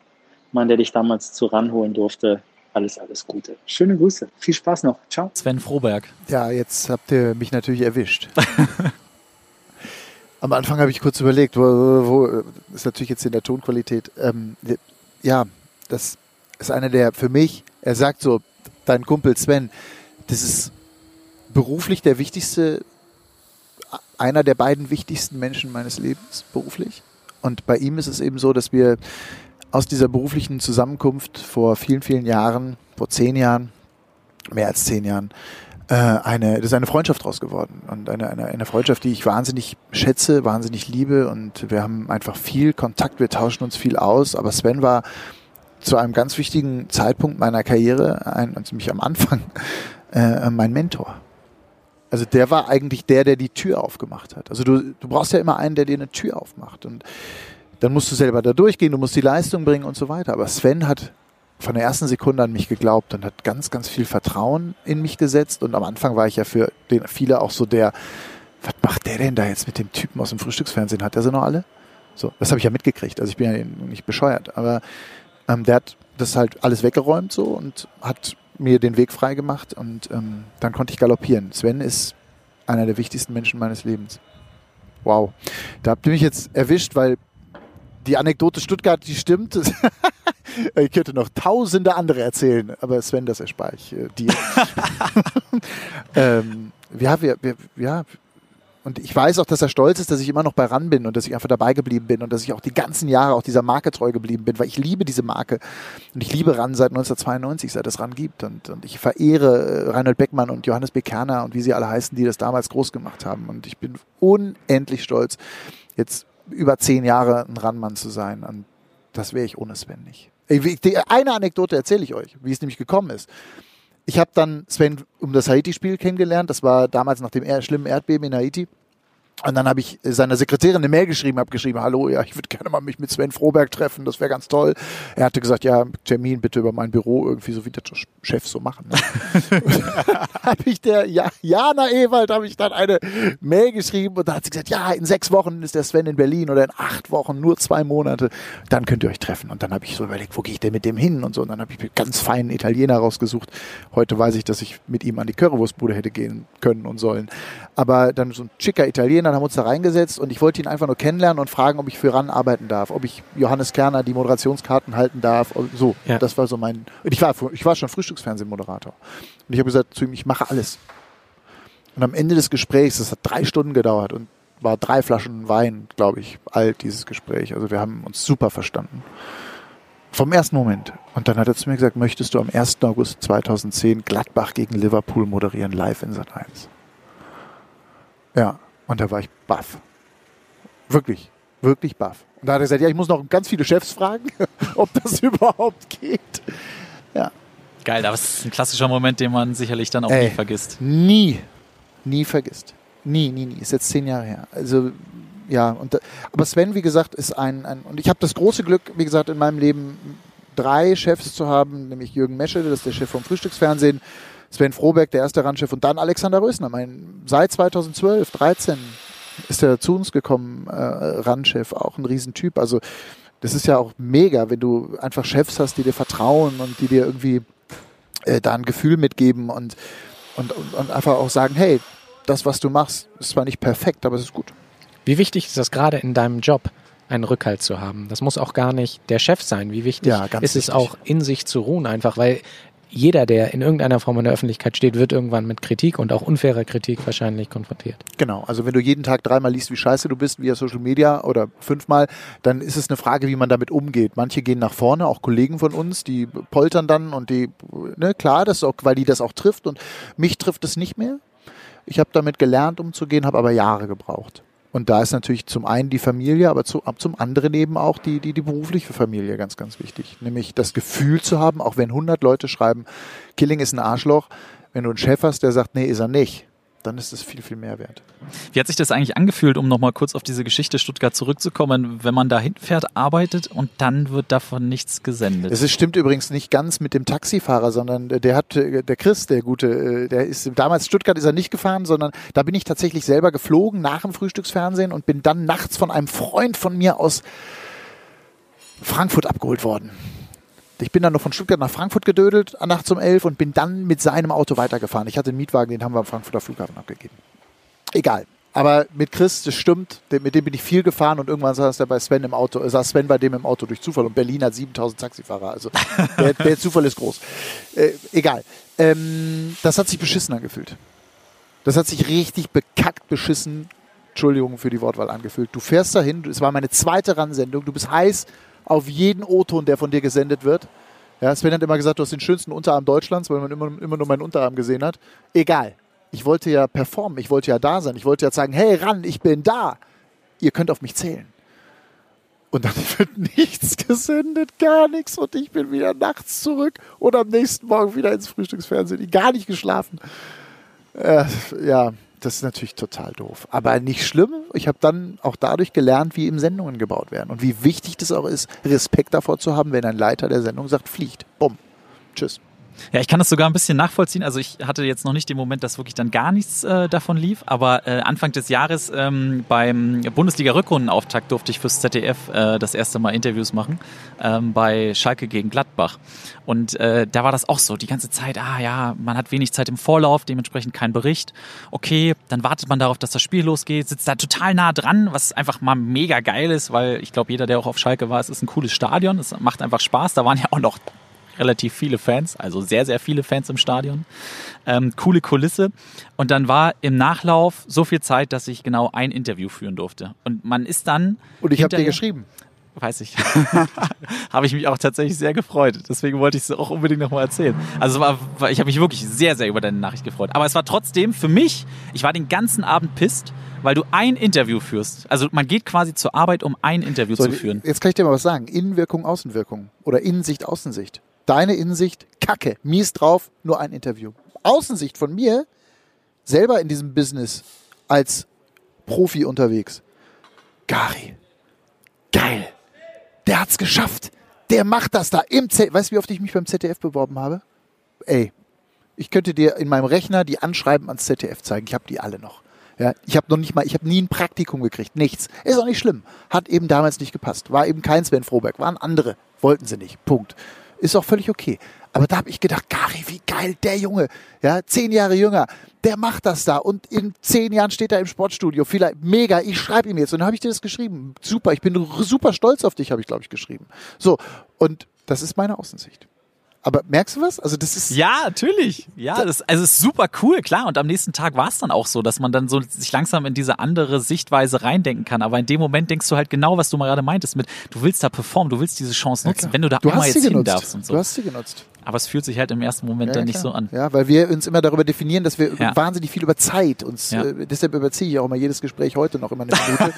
Mann, der dich damals zu ranholen durfte. Alles, alles Gute. Schöne Grüße. Viel Spaß noch. Ciao. Sven Froberg. Ja, jetzt habt ihr mich natürlich erwischt. Am Anfang habe ich kurz überlegt, wo, wo ist natürlich jetzt in der Tonqualität. Ähm, ja, das ist einer der für mich, er sagt so, dein Kumpel Sven, das ist beruflich der wichtigste, einer der beiden wichtigsten Menschen meines Lebens, beruflich. Und bei ihm ist es eben so, dass wir aus dieser beruflichen Zusammenkunft vor vielen, vielen Jahren, vor zehn Jahren, mehr als zehn Jahren, äh, eine, das ist eine Freundschaft draus geworden. Und eine, eine, eine Freundschaft, die ich wahnsinnig schätze, wahnsinnig liebe. Und wir haben einfach viel Kontakt, wir tauschen uns viel aus. Aber Sven war zu einem ganz wichtigen Zeitpunkt meiner Karriere, ein, also mich am Anfang, äh, mein Mentor. Also der war eigentlich der, der die Tür aufgemacht hat. Also du, du brauchst ja immer einen, der dir eine Tür aufmacht. Und dann musst du selber da durchgehen, du musst die Leistung bringen und so weiter. Aber Sven hat von der ersten Sekunde an mich geglaubt und hat ganz, ganz viel Vertrauen in mich gesetzt. Und am Anfang war ich ja für den viele auch so der, was macht der denn da jetzt mit dem Typen aus dem Frühstücksfernsehen? Hat der sie noch alle? So, das habe ich ja mitgekriegt. Also ich bin ja nicht bescheuert. Aber ähm, der hat das halt alles weggeräumt so und hat mir den Weg frei gemacht und ähm, dann konnte ich galoppieren. Sven ist einer der wichtigsten Menschen meines Lebens. Wow. Da habt ihr mich jetzt erwischt, weil die Anekdote Stuttgart, die stimmt. ich könnte noch tausende andere erzählen, aber Sven, das erspare ich äh, dir. ähm, ja, wir, wir, ja, und ich weiß auch, dass er stolz ist, dass ich immer noch bei RAN bin und dass ich einfach dabei geblieben bin und dass ich auch die ganzen Jahre auch dieser Marke treu geblieben bin, weil ich liebe diese Marke. Und ich liebe RAN seit 1992, seit es RAN gibt. Und, und ich verehre äh, Reinhold Beckmann und Johannes B. Kerner und wie sie alle heißen, die das damals groß gemacht haben. Und ich bin unendlich stolz, jetzt über zehn Jahre ein RAN-Mann zu sein. Und das wäre ich ohne Sven nicht. Eine Anekdote erzähle ich euch, wie es nämlich gekommen ist. Ich habe dann Sven um das Haiti-Spiel kennengelernt. Das war damals nach dem schlimmen Erdbeben in Haiti. Und dann habe ich seiner Sekretärin eine Mail geschrieben, habe geschrieben, hallo, ja, ich würde gerne mal mich mit Sven Froberg treffen, das wäre ganz toll. Er hatte gesagt, ja, Termin bitte über mein Büro, irgendwie so wie das Chefs so machen. Ne? habe ich der ja, Jana Ewald, habe ich dann eine Mail geschrieben und da hat sie gesagt, ja, in sechs Wochen ist der Sven in Berlin oder in acht Wochen, nur zwei Monate, dann könnt ihr euch treffen. Und dann habe ich so überlegt, wo gehe ich denn mit dem hin und so. Und dann habe ich mir ganz feinen Italiener rausgesucht. Heute weiß ich, dass ich mit ihm an die Currywurstbude hätte gehen können und sollen. Aber dann so ein schicker Italiener, dann haben wir uns da reingesetzt und ich wollte ihn einfach nur kennenlernen und fragen, ob ich für RAN arbeiten darf, ob ich Johannes Kerner die Moderationskarten halten darf. So, ja. das war so mein. Ich war, ich war schon Frühstücksfernsehmoderator. Und ich habe gesagt zu ihm, ich mache alles. Und am Ende des Gesprächs, das hat drei Stunden gedauert und war drei Flaschen Wein, glaube ich, alt, dieses Gespräch. Also wir haben uns super verstanden. Vom ersten Moment. Und dann hat er zu mir gesagt, möchtest du am 1. August 2010 Gladbach gegen Liverpool moderieren, live in Sat 1? Ja. Und da war ich baff. Wirklich, wirklich baff. Und da hat er gesagt, ja, ich muss noch ganz viele Chefs fragen, ob das überhaupt geht. Ja. Geil, aber es ist ein klassischer Moment, den man sicherlich dann auch Ey, nie vergisst. Nie, nie vergisst. Nie, nie, nie. Ist jetzt zehn Jahre her. Also ja, und, aber Sven, wie gesagt, ist ein, ein und ich habe das große Glück, wie gesagt, in meinem Leben drei Chefs zu haben, nämlich Jürgen Mesche, das ist der Chef vom Frühstücksfernsehen, Sven Froberg, der erste Randchef und dann Alexander Rösner. Mein, seit 2012, 13 ist er zu uns gekommen, äh, Randchef, auch ein Riesentyp. Also das ist ja auch mega, wenn du einfach Chefs hast, die dir vertrauen und die dir irgendwie äh, da ein Gefühl mitgeben und, und, und, und einfach auch sagen, hey, das, was du machst, ist zwar nicht perfekt, aber es ist gut. Wie wichtig ist das gerade in deinem Job, einen Rückhalt zu haben? Das muss auch gar nicht der Chef sein. Wie wichtig ja, ist es auch, in sich zu ruhen, einfach, weil jeder, der in irgendeiner Form in der Öffentlichkeit steht, wird irgendwann mit Kritik und auch unfairer Kritik wahrscheinlich konfrontiert. Genau, also wenn du jeden Tag dreimal liest, wie scheiße du bist via Social Media oder fünfmal, dann ist es eine Frage, wie man damit umgeht. Manche gehen nach vorne, auch Kollegen von uns, die poltern dann und die, ne, klar, das auch, weil die das auch trifft und mich trifft es nicht mehr. Ich habe damit gelernt, umzugehen, habe aber Jahre gebraucht. Und da ist natürlich zum einen die Familie, aber zu, zum anderen eben auch die, die, die berufliche Familie ganz, ganz wichtig. Nämlich das Gefühl zu haben, auch wenn 100 Leute schreiben, Killing ist ein Arschloch, wenn du einen Chef hast, der sagt, nee, ist er nicht, dann ist es viel, viel mehr wert. Wie hat sich das eigentlich angefühlt, um nochmal kurz auf diese Geschichte Stuttgart zurückzukommen, wenn man da hinfährt, arbeitet und dann wird davon nichts gesendet? Es stimmt übrigens nicht ganz mit dem Taxifahrer, sondern der hat, der Chris, der gute, der ist, damals Stuttgart ist er nicht gefahren, sondern da bin ich tatsächlich selber geflogen nach dem Frühstücksfernsehen und bin dann nachts von einem Freund von mir aus Frankfurt abgeholt worden. Ich bin dann noch von Stuttgart nach Frankfurt gedödelt, nachts um elf und bin dann mit seinem Auto weitergefahren. Ich hatte einen Mietwagen, den haben wir am Frankfurter Flughafen abgegeben. Egal. Aber mit Chris, das stimmt, mit dem bin ich viel gefahren und irgendwann saß er bei Sven im Auto, saß Sven bei dem im Auto durch Zufall und Berlin hat 7000 Taxifahrer, also der, der Zufall ist groß. Äh, egal. Ähm, das hat sich beschissen angefühlt. Das hat sich richtig bekackt beschissen, Entschuldigung für die Wortwahl angefühlt. Du fährst dahin, es war meine zweite Ransendung, du bist heiß, auf jeden O-Ton, der von dir gesendet wird. Ja, Sven hat immer gesagt, du hast den schönsten Unterarm Deutschlands, weil man immer, immer nur meinen Unterarm gesehen hat. Egal. Ich wollte ja performen, ich wollte ja da sein, ich wollte ja sagen, hey, ran, ich bin da. Ihr könnt auf mich zählen. Und dann wird nichts gesendet, gar nichts. Und ich bin wieder nachts zurück und am nächsten Morgen wieder ins Frühstücksfernsehen. Gar nicht geschlafen. Äh, ja, das ist natürlich total doof. Aber nicht schlimm. Ich habe dann auch dadurch gelernt, wie eben Sendungen gebaut werden. Und wie wichtig das auch ist, Respekt davor zu haben, wenn ein Leiter der Sendung sagt, fliegt. Bumm. Tschüss. Ja, ich kann das sogar ein bisschen nachvollziehen. Also ich hatte jetzt noch nicht den Moment, dass wirklich dann gar nichts äh, davon lief, aber äh, Anfang des Jahres ähm, beim Bundesliga-Rückrundenauftakt durfte ich fürs ZDF äh, das erste Mal Interviews machen ähm, bei Schalke gegen Gladbach. Und äh, da war das auch so, die ganze Zeit, ah ja, man hat wenig Zeit im Vorlauf, dementsprechend kein Bericht. Okay, dann wartet man darauf, dass das Spiel losgeht, sitzt da total nah dran, was einfach mal mega geil ist, weil ich glaube, jeder, der auch auf Schalke war, es ist ein cooles Stadion, es macht einfach Spaß. Da waren ja auch noch relativ viele Fans, also sehr, sehr viele Fans im Stadion. Ähm, coole Kulisse. Und dann war im Nachlauf so viel Zeit, dass ich genau ein Interview führen durfte. Und man ist dann. Und ich habe dir geschrieben. Weiß ich. habe ich mich auch tatsächlich sehr gefreut. Deswegen wollte ich es auch unbedingt nochmal erzählen. Also war, ich habe mich wirklich sehr, sehr über deine Nachricht gefreut. Aber es war trotzdem für mich, ich war den ganzen Abend pisst, weil du ein Interview führst. Also man geht quasi zur Arbeit, um ein Interview So, zu führen. Jetzt kann ich dir mal was sagen. Innenwirkung, Außenwirkung. Oder Innensicht, Außensicht. Deine Innensicht, kacke, mies drauf, nur ein Interview. Außensicht von mir, selber in diesem Business als Profi unterwegs. Gary, geil. Der hat's geschafft. Der macht das da im Z. Weißt du, wie oft ich mich beim ZDF beworben habe? Ey, ich könnte dir in meinem Rechner die Anschreiben ans ZDF zeigen. Ich habe die alle noch. Ja, ich habe noch nicht mal, ich habe nie ein Praktikum gekriegt, nichts. Ist auch nicht schlimm. Hat eben damals nicht gepasst. War eben kein Sven Froberg, waren andere, wollten sie nicht. Punkt. Ist auch völlig okay. Aber da habe ich gedacht, Gary, wie geil, der Junge, ja, zehn Jahre jünger, der macht das da und in zehn Jahren steht er im Sportstudio. Vielleicht mega, ich schreibe ihm jetzt und dann habe ich dir das geschrieben. Super, ich bin super stolz auf dich, habe ich glaube ich geschrieben. So und das ist meine Außensicht. Aber merkst du was? Also das ist Ja, natürlich. Ja, das also ist super cool, klar. Und am nächsten Tag war es dann auch so, dass man dann so sich langsam in diese andere Sichtweise reindenken kann. Aber in dem Moment denkst du halt genau, was du mal gerade meintest mit, du willst da performen, du willst diese Chance nutzen, wenn du da du einmal jetzt sie hin genutzt. darfst und so. Du hast sie genutzt. Aber es fühlt sich halt im ersten Moment Ja, dann nicht klar. so an. Ja, weil wir uns immer darüber definieren, dass wir Ja. wahnsinnig viel über Zeit uns, Ja. äh, deshalb überziehe ich auch immer jedes Gespräch heute noch immer eine Minute.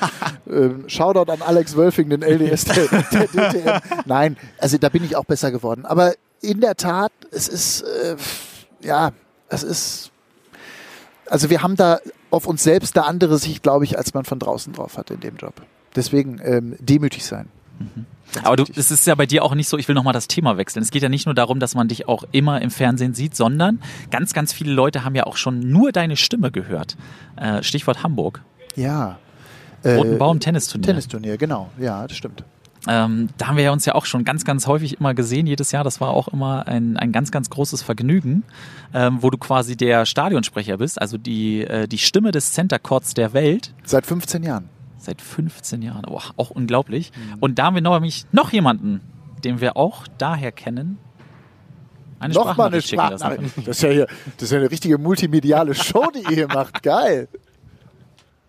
ähm, Shoutout an Alex Wölfing, den LDS der, der DTM. Nein, also da bin ich auch besser geworden. Aber in der Tat, es ist, äh, ja, es ist, also wir haben da auf uns selbst eine andere Sicht, glaube ich, als man von draußen drauf hat in dem Job. Deswegen ähm, demütig sein. Ganz Aber du, es ist ja bei dir auch nicht so, ich will nochmal das Thema wechseln. Es geht ja nicht nur darum, dass man dich auch immer im Fernsehen sieht, sondern ganz, ganz viele Leute haben ja auch schon nur deine Stimme gehört. Äh, Stichwort Hamburg. ja. Äh, Roten Baum Tennisturnier. Tennisturnier, genau. Ja, das stimmt. Ähm, da haben wir uns ja auch schon ganz, ganz häufig immer gesehen, jedes Jahr. Das war auch immer ein, ein ganz, ganz großes Vergnügen, ähm, wo du quasi der Stadionsprecher bist, also die, äh, die Stimme des Center Courts der Welt. Seit 15 Jahren. Seit 15 Jahren. Boah, auch unglaublich. Und da haben wir noch, nämlich noch jemanden, den wir auch daher kennen. Eine Noch mal eine. Sprachnachricht. Das ist ja hier, das ist ja eine richtige multimediale Show, die ihr hier macht. Geil.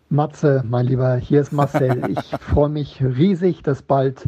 Matze, mein Lieber, hier ist Marcel. Ich freue mich riesig, dass bald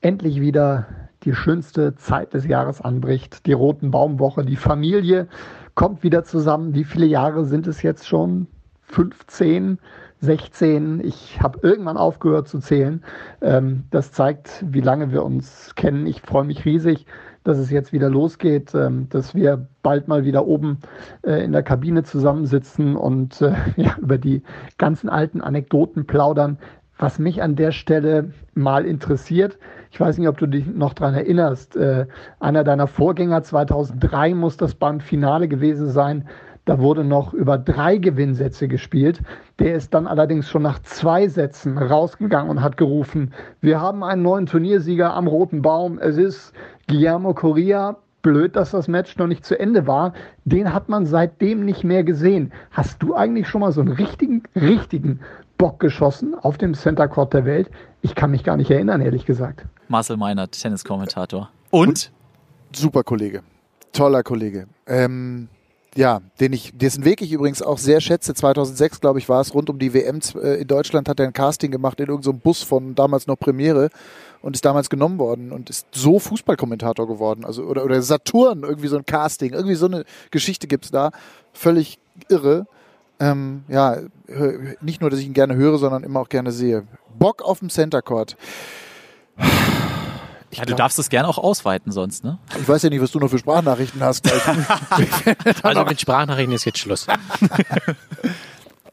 endlich wieder die schönste Zeit des Jahres anbricht. Die Roten Baumwoche, die Familie kommt wieder zusammen. Wie viele Jahre sind es jetzt schon? 15, 16. Ich habe irgendwann aufgehört zu zählen. Ähm, das zeigt, wie lange wir uns kennen. Ich freue mich riesig, dass es jetzt wieder losgeht, ähm, dass wir bald mal wieder oben äh, in der Kabine zusammensitzen und äh, ja, über die ganzen alten Anekdoten plaudern. Was mich an der Stelle mal interessiert, ich weiß nicht, ob du dich noch dran erinnerst, äh, einer deiner Vorgänger 2003 muss das beim Finale gewesen sein. Da wurde noch über drei Gewinnsätze gespielt. Der ist dann allerdings schon nach zwei Sätzen rausgegangen und hat gerufen, wir haben einen neuen Turniersieger am Roten Baum. Es ist Guillermo Correa. Blöd, dass das Match noch nicht zu Ende war. Den hat man seitdem nicht mehr gesehen. Hast du eigentlich schon mal so einen richtigen, richtigen Bock geschossen auf dem Center Court der Welt? Ich kann mich gar nicht erinnern, ehrlich gesagt. Marcel Meinert, Tenniskommentator. Und? Super Kollege. Toller Kollege. Ähm, ja, den ich, dessen Weg ich übrigens auch sehr schätze. 2006, glaube ich, war es, rund um die WM äh, in Deutschland hat er ein Casting gemacht in irgendeinem Bus von damals noch Premiere und ist damals genommen worden und ist so Fußballkommentator geworden. Also, oder, oder Saturn, irgendwie so ein Casting, irgendwie so eine Geschichte gibt's da. Völlig irre. Ähm, ja, nicht nur, dass ich ihn gerne höre, sondern immer auch gerne sehe. Bock auf dem Center Court. Ja, du darfst es gerne auch ausweiten sonst, ne? Ich weiß ja nicht, was du noch für Sprachnachrichten hast. Also mit Sprachnachrichten ist jetzt Schluss.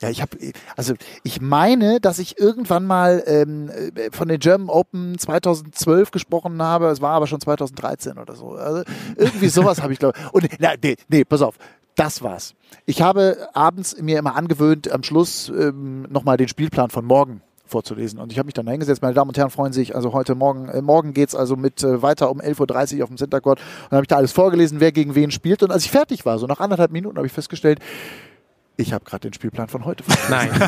Ja, ich habe, also ich meine, dass ich irgendwann mal ähm, äh, von den German Open 2012 gesprochen habe. Es war aber schon 2013 oder so. Also irgendwie sowas habe ich glaube. Und na, nee, nee, pass auf. Das war's. Ich habe abends mir immer angewöhnt, am Schluss ähm, nochmal den Spielplan von morgen vorzulesen. Und ich habe mich dann hingesetzt, meine Damen und Herren freuen sich, also heute Morgen, äh, morgen geht's also mit äh, weiter um 11.30 Uhr auf dem Center Court. Und dann habe ich da alles vorgelesen, wer gegen wen spielt. Und als ich fertig war, so nach anderthalb Minuten, habe ich festgestellt, ich habe gerade den Spielplan von heute. Nein.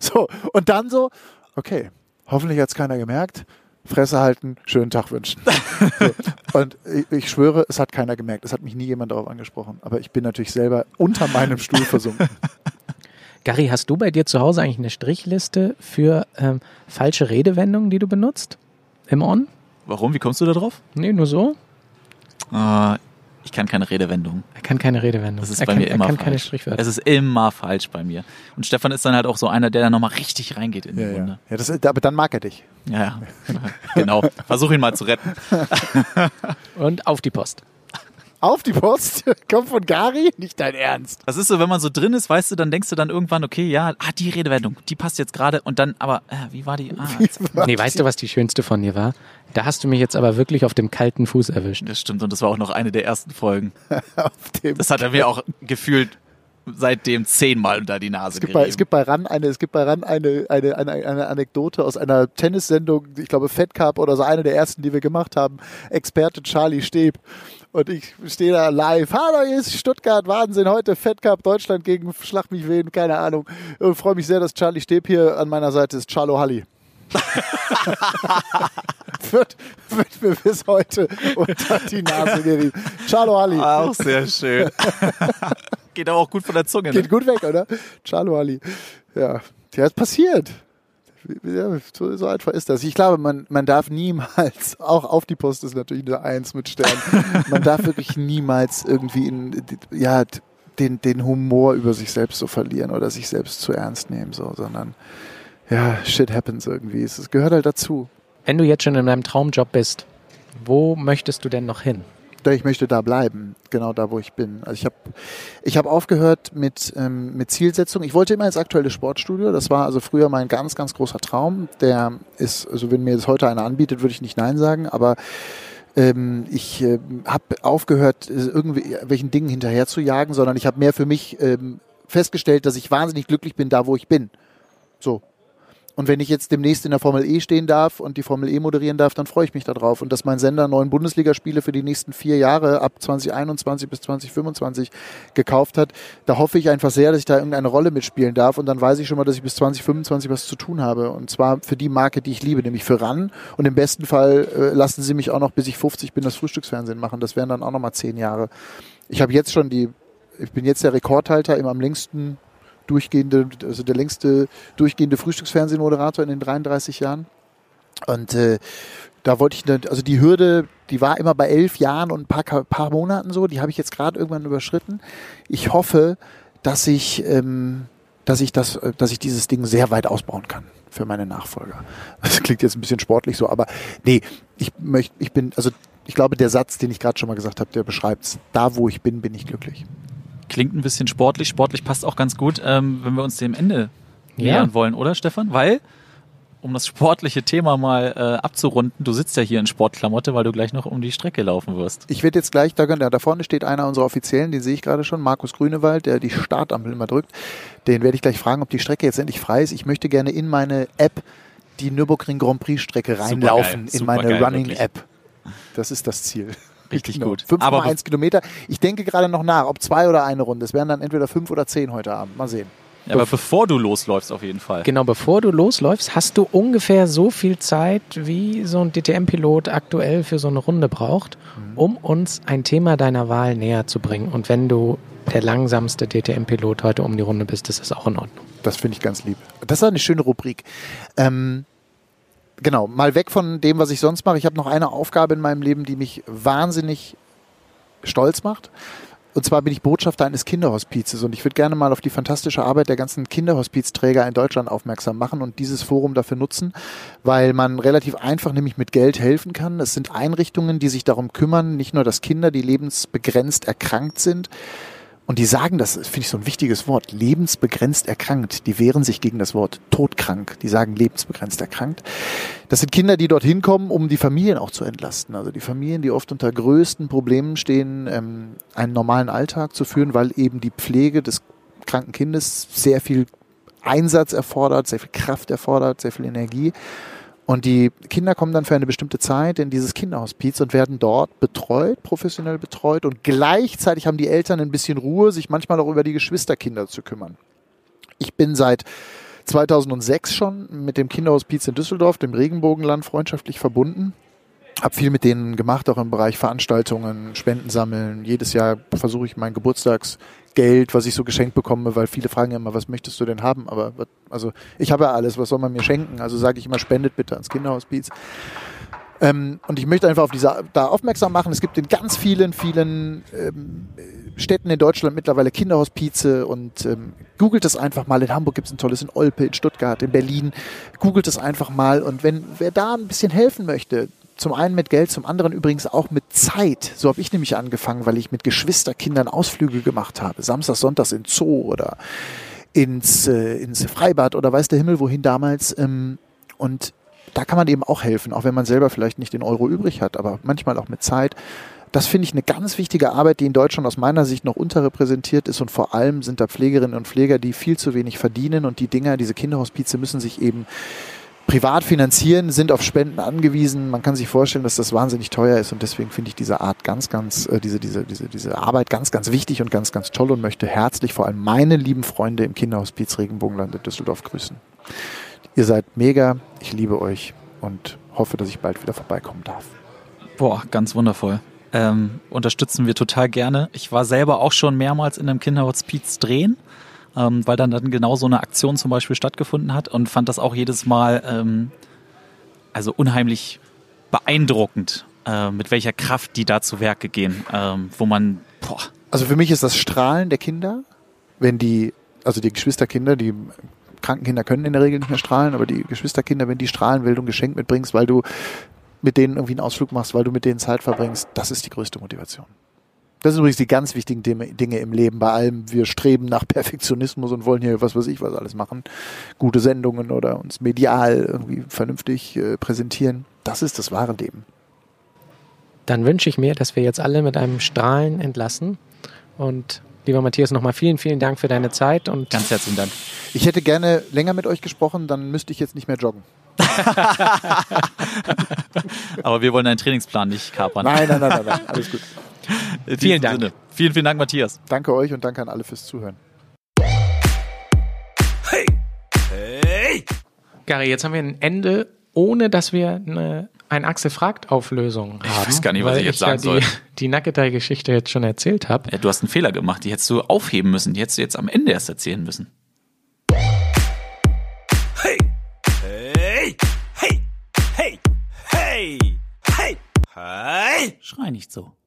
So, und dann so, okay, hoffentlich hat es keiner gemerkt. Fresse halten, schönen Tag wünschen. so. Und ich, ich schwöre, es hat keiner gemerkt. Es hat mich nie jemand darauf angesprochen. Aber ich bin natürlich selber unter meinem Stuhl versunken. Gary, hast du bei dir zu Hause eigentlich eine Strichliste für ähm, falsche Redewendungen, die du benutzt? Im On? Warum? Wie kommst du da drauf? Nee, nur so? Äh, ich kann keine Redewendung. Er kann keine Redewendung. Das ist er bei kann, mir immer Er kann falsch. keine Strichwörter. Es ist immer falsch bei mir. Und Stefan ist dann halt auch so einer, der dann nochmal richtig reingeht in die Ja, ja. Runde. ja das, aber dann mag er dich. Ja, ja. genau. Versuch ihn mal zu retten. Und auf die Post. Auf die Post, kommt von Gary, nicht dein Ernst. Das ist so, wenn man so drin ist, weißt du, dann denkst du dann irgendwann, okay, ja, ah, die Redewendung, die passt jetzt gerade und dann, aber, äh, wie war die? Ah, jetzt- Nee, weißt du, was die schönste von dir war? Da hast du mich jetzt aber wirklich auf dem kalten Fuß erwischt. das stimmt und das war auch noch eine der ersten Folgen. Auf dem. Das hat er mir auch gefühlt seitdem zehnmal unter die Nase Es gibt, bei, es gibt bei RAN eine, es gibt bei RAN eine, eine, eine, eine Anekdote aus einer Tennissendung, ich glaube Fed Cup oder so, eine der ersten, die wir gemacht haben. Experte Charlie Steb. Und ich stehe da live. Hallo, hier ist Stuttgart, Wahnsinn, heute Fed Cup, Deutschland gegen Schlag mich wen, keine Ahnung. Und freue mich sehr, dass Charlie Steb hier an meiner Seite ist. Charlo Halli. wird, wird mir bis heute unter die Nase gerieben. Charlo Halli. auch sehr schön. Geht aber auch gut von der Zunge. Ne? Geht gut weg, oder? Charlo Ali. Ja, ja, es passiert. Ja, so, so einfach ist das. Ich glaube, man, man darf niemals, auch auf die Post ist natürlich eine Eins mit Stern, man darf wirklich niemals irgendwie in, ja, den, den Humor über sich selbst so verlieren oder sich selbst zu ernst nehmen, so, sondern ja, shit happens irgendwie. Es, gehört halt dazu. Wenn du jetzt schon in deinem Traumjob bist, wo möchtest du denn noch hin? Ich möchte da bleiben, genau da, wo ich bin. Also ich habe ich hab aufgehört mit, ähm, mit Zielsetzung. Ich wollte immer ins aktuelle Sportstudio. Das war also früher mein ganz, ganz großer Traum. Der ist, also wenn mir das heute einer anbietet, würde ich nicht Nein sagen, aber ähm, ich äh, habe aufgehört, äh, irgendwie welchen Dingen hinterher zu jagen, sondern ich habe mehr für mich ähm, festgestellt, dass ich wahnsinnig glücklich bin, da wo ich bin. So. Und wenn ich jetzt demnächst in der Formel E stehen darf und die Formel E moderieren darf, dann freue ich mich darauf. Und dass mein Sender neun Bundesligaspiele für die nächsten vier Jahre ab 2021 bis 2025 gekauft hat, da hoffe ich einfach sehr, dass ich da irgendeine Rolle mitspielen darf. Und dann weiß ich schon mal, dass ich bis 2025 was zu tun habe. Und zwar für die Marke, die ich liebe, nämlich für RAN. Und im besten Fall äh, lassen sie mich auch noch, bis ich 50 bin, das Frühstücksfernsehen machen. Das wären dann auch noch mal zehn Jahre. Ich habe jetzt schon die, ich bin jetzt der Rekordhalter im am längsten durchgehende, also der längste durchgehende Frühstücksfernsehmoderator in den 33 Jahren. Und äh, da wollte ich, also die Hürde, die war immer bei elf Jahren und ein paar, paar Monaten so, die habe ich jetzt gerade irgendwann überschritten. Ich hoffe, dass ich, ähm, dass ich das, äh, dass ich dieses Ding sehr weit ausbauen kann für meine Nachfolger. Das klingt jetzt ein bisschen sportlich so, aber nee, ich möchte, ich bin, also ich glaube, der Satz, den ich gerade schon mal gesagt habe, der beschreibt's. Da, wo ich bin, bin ich glücklich. Klingt ein bisschen sportlich. Sportlich passt auch ganz gut, ähm, wenn wir uns dem Ende Ja. nähern wollen, oder Stefan? Weil, um das sportliche Thema mal äh, abzurunden, du sitzt ja hier in Sportklamotte, weil du gleich noch um die Strecke laufen wirst. Ich werde jetzt gleich, da, da vorne steht einer unserer Offiziellen, den sehe ich gerade schon, Markus Grünewald, der die Startampel immer drückt. Den werde ich gleich fragen, ob die Strecke jetzt endlich frei ist. Ich möchte gerne in meine App die Nürburgring Grand Prix Strecke reinlaufen, in meine supergeil, Running wirklich. App. Das ist das Ziel. Richtig gut. 5,1 Aber be- Kilometer. Ich denke gerade noch nach, ob zwei oder eine Runde. Es wären dann entweder fünf oder zehn heute Abend. Mal sehen. Ja, aber bevor du losläufst, auf jeden Fall. Genau, bevor du losläufst, hast du ungefähr so viel Zeit, wie so ein DTM-Pilot aktuell für so eine Runde braucht, um uns ein Thema deiner Wahl näher zu bringen. Und wenn du der langsamste DTM-Pilot heute um die Runde bist, ist das auch in Ordnung. Das finde ich ganz lieb. Das ist eine schöne Rubrik. Ähm, genau, mal weg von dem, was ich sonst mache. Ich habe noch eine Aufgabe in meinem Leben, die mich wahnsinnig stolz macht. Und zwar bin ich Botschafter eines Kinderhospizes und ich würde gerne mal auf die fantastische Arbeit der ganzen Kinderhospizträger in Deutschland aufmerksam machen und dieses Forum dafür nutzen, weil man relativ einfach nämlich mit Geld helfen kann. Es sind Einrichtungen, die sich darum kümmern, nicht nur, dass Kinder, die lebensbegrenzt erkrankt sind, und die sagen, das finde ich so ein wichtiges Wort, lebensbegrenzt erkrankt. Die wehren sich gegen das Wort todkrank. Die sagen lebensbegrenzt erkrankt. Das sind Kinder, die dorthin kommen, um die Familien auch zu entlasten. Also die Familien, die oft unter größten Problemen stehen, ähm, einen normalen Alltag zu führen, weil eben die Pflege des kranken Kindes sehr viel Einsatz erfordert, sehr viel Kraft erfordert, sehr viel Energie. Und die Kinder kommen dann für eine bestimmte Zeit in dieses Kinderhospiz und werden dort betreut, professionell betreut. Und gleichzeitig haben die Eltern ein bisschen Ruhe, sich manchmal auch über die Geschwisterkinder zu kümmern. Ich bin seit 2006 schon mit dem Kinderhospiz in Düsseldorf, dem Regenbogenland, freundschaftlich verbunden. Hab viel mit denen gemacht, auch im Bereich Veranstaltungen, Spenden sammeln. Jedes Jahr versuche ich mein Geburtstagsgeld, was ich so geschenkt bekomme, weil viele fragen ja immer, was möchtest du denn haben? Aber also ich habe ja alles, was soll man mir schenken? Also sage ich immer, spendet bitte ans Kinderhospiz. Ähm, und ich möchte einfach auf diese da aufmerksam machen. Es gibt in ganz vielen, vielen ähm, Städten in Deutschland mittlerweile Kinderhospize und ähm, googelt es einfach mal. In Hamburg gibt es ein tolles, in Olpe, in Stuttgart, in Berlin. Googelt es einfach mal. Und wenn wer da ein bisschen helfen möchte, zum einen mit Geld, zum anderen übrigens auch mit Zeit. So habe ich nämlich angefangen, weil ich mit Geschwisterkindern Ausflüge gemacht habe. Samstag, Sonntags in Zoo oder ins, äh, ins Freibad oder weiß der Himmel wohin damals. Ähm, und da kann man eben auch helfen, auch wenn man selber vielleicht nicht den Euro übrig hat, aber manchmal auch mit Zeit. Das finde ich eine ganz wichtige Arbeit, die in Deutschland aus meiner Sicht noch unterrepräsentiert ist und vor allem sind da Pflegerinnen und Pfleger, die viel zu wenig verdienen und die Dinger, diese Kinderhospize müssen sich eben privat finanzieren, sind auf Spenden angewiesen. Man kann sich vorstellen, dass das wahnsinnig teuer ist und deswegen finde ich diese Art ganz, ganz, äh, diese, diese, diese, diese Arbeit ganz, ganz wichtig und ganz, ganz toll und möchte herzlich vor allem meine lieben Freunde im Kinderhospiz Regenbogenland in Düsseldorf grüßen. Ihr seid mega, ich liebe euch und hoffe, dass ich bald wieder vorbeikommen darf. Boah, ganz wundervoll. Ähm, unterstützen wir total gerne. Ich war selber auch schon mehrmals in einem Kinderhospiz drehen ähm, weil dann, dann genau so eine Aktion zum Beispiel stattgefunden hat und fand das auch jedes Mal ähm, also unheimlich beeindruckend, äh, mit welcher Kraft die da zu Werke gehen, ähm, wo man, boah. Also für mich ist das Strahlen der Kinder, wenn die, also die Geschwisterkinder, die Krankenkinder können in der Regel nicht mehr strahlen, aber die Geschwisterkinder, wenn die strahlen will, du ein Geschenk mitbringst, weil du mit denen irgendwie einen Ausflug machst, weil du mit denen Zeit verbringst, das ist die größte Motivation. Das sind übrigens die ganz wichtigen Dinge im Leben. Bei allem, wir streben nach Perfektionismus und wollen hier was weiß ich was alles machen. Gute Sendungen oder uns medial irgendwie vernünftig äh, präsentieren. Das ist das wahre Leben. Dann wünsche ich mir, dass wir jetzt alle mit einem Strahlen entlassen. Und lieber Matthias, nochmal vielen, vielen Dank für deine Zeit und ganz herzlichen Dank. Ich hätte gerne länger mit euch gesprochen, dann müsste ich jetzt nicht mehr joggen. Aber wir wollen deinen Trainingsplan nicht kapern. Nein, nein, nein, nein, nein. alles gut. Vielen Dank. Sinne. Vielen, vielen Dank, Matthias. Danke euch und danke an alle fürs Zuhören. Hey! Hey! Gary, jetzt haben wir ein Ende, ohne dass wir eine ein Axel fragt Auflösung haben. Ich weiß gar nicht, was ich jetzt sagen ja soll. Die, die Nackedei-Geschichte jetzt schon erzählt habe. Ja, du hast einen Fehler gemacht. Die hättest du aufheben müssen. Die hättest du jetzt am Ende erst erzählen müssen. Hey! Hey! Hey! Hey! Hey! Hey! Hey! Schrei nicht so.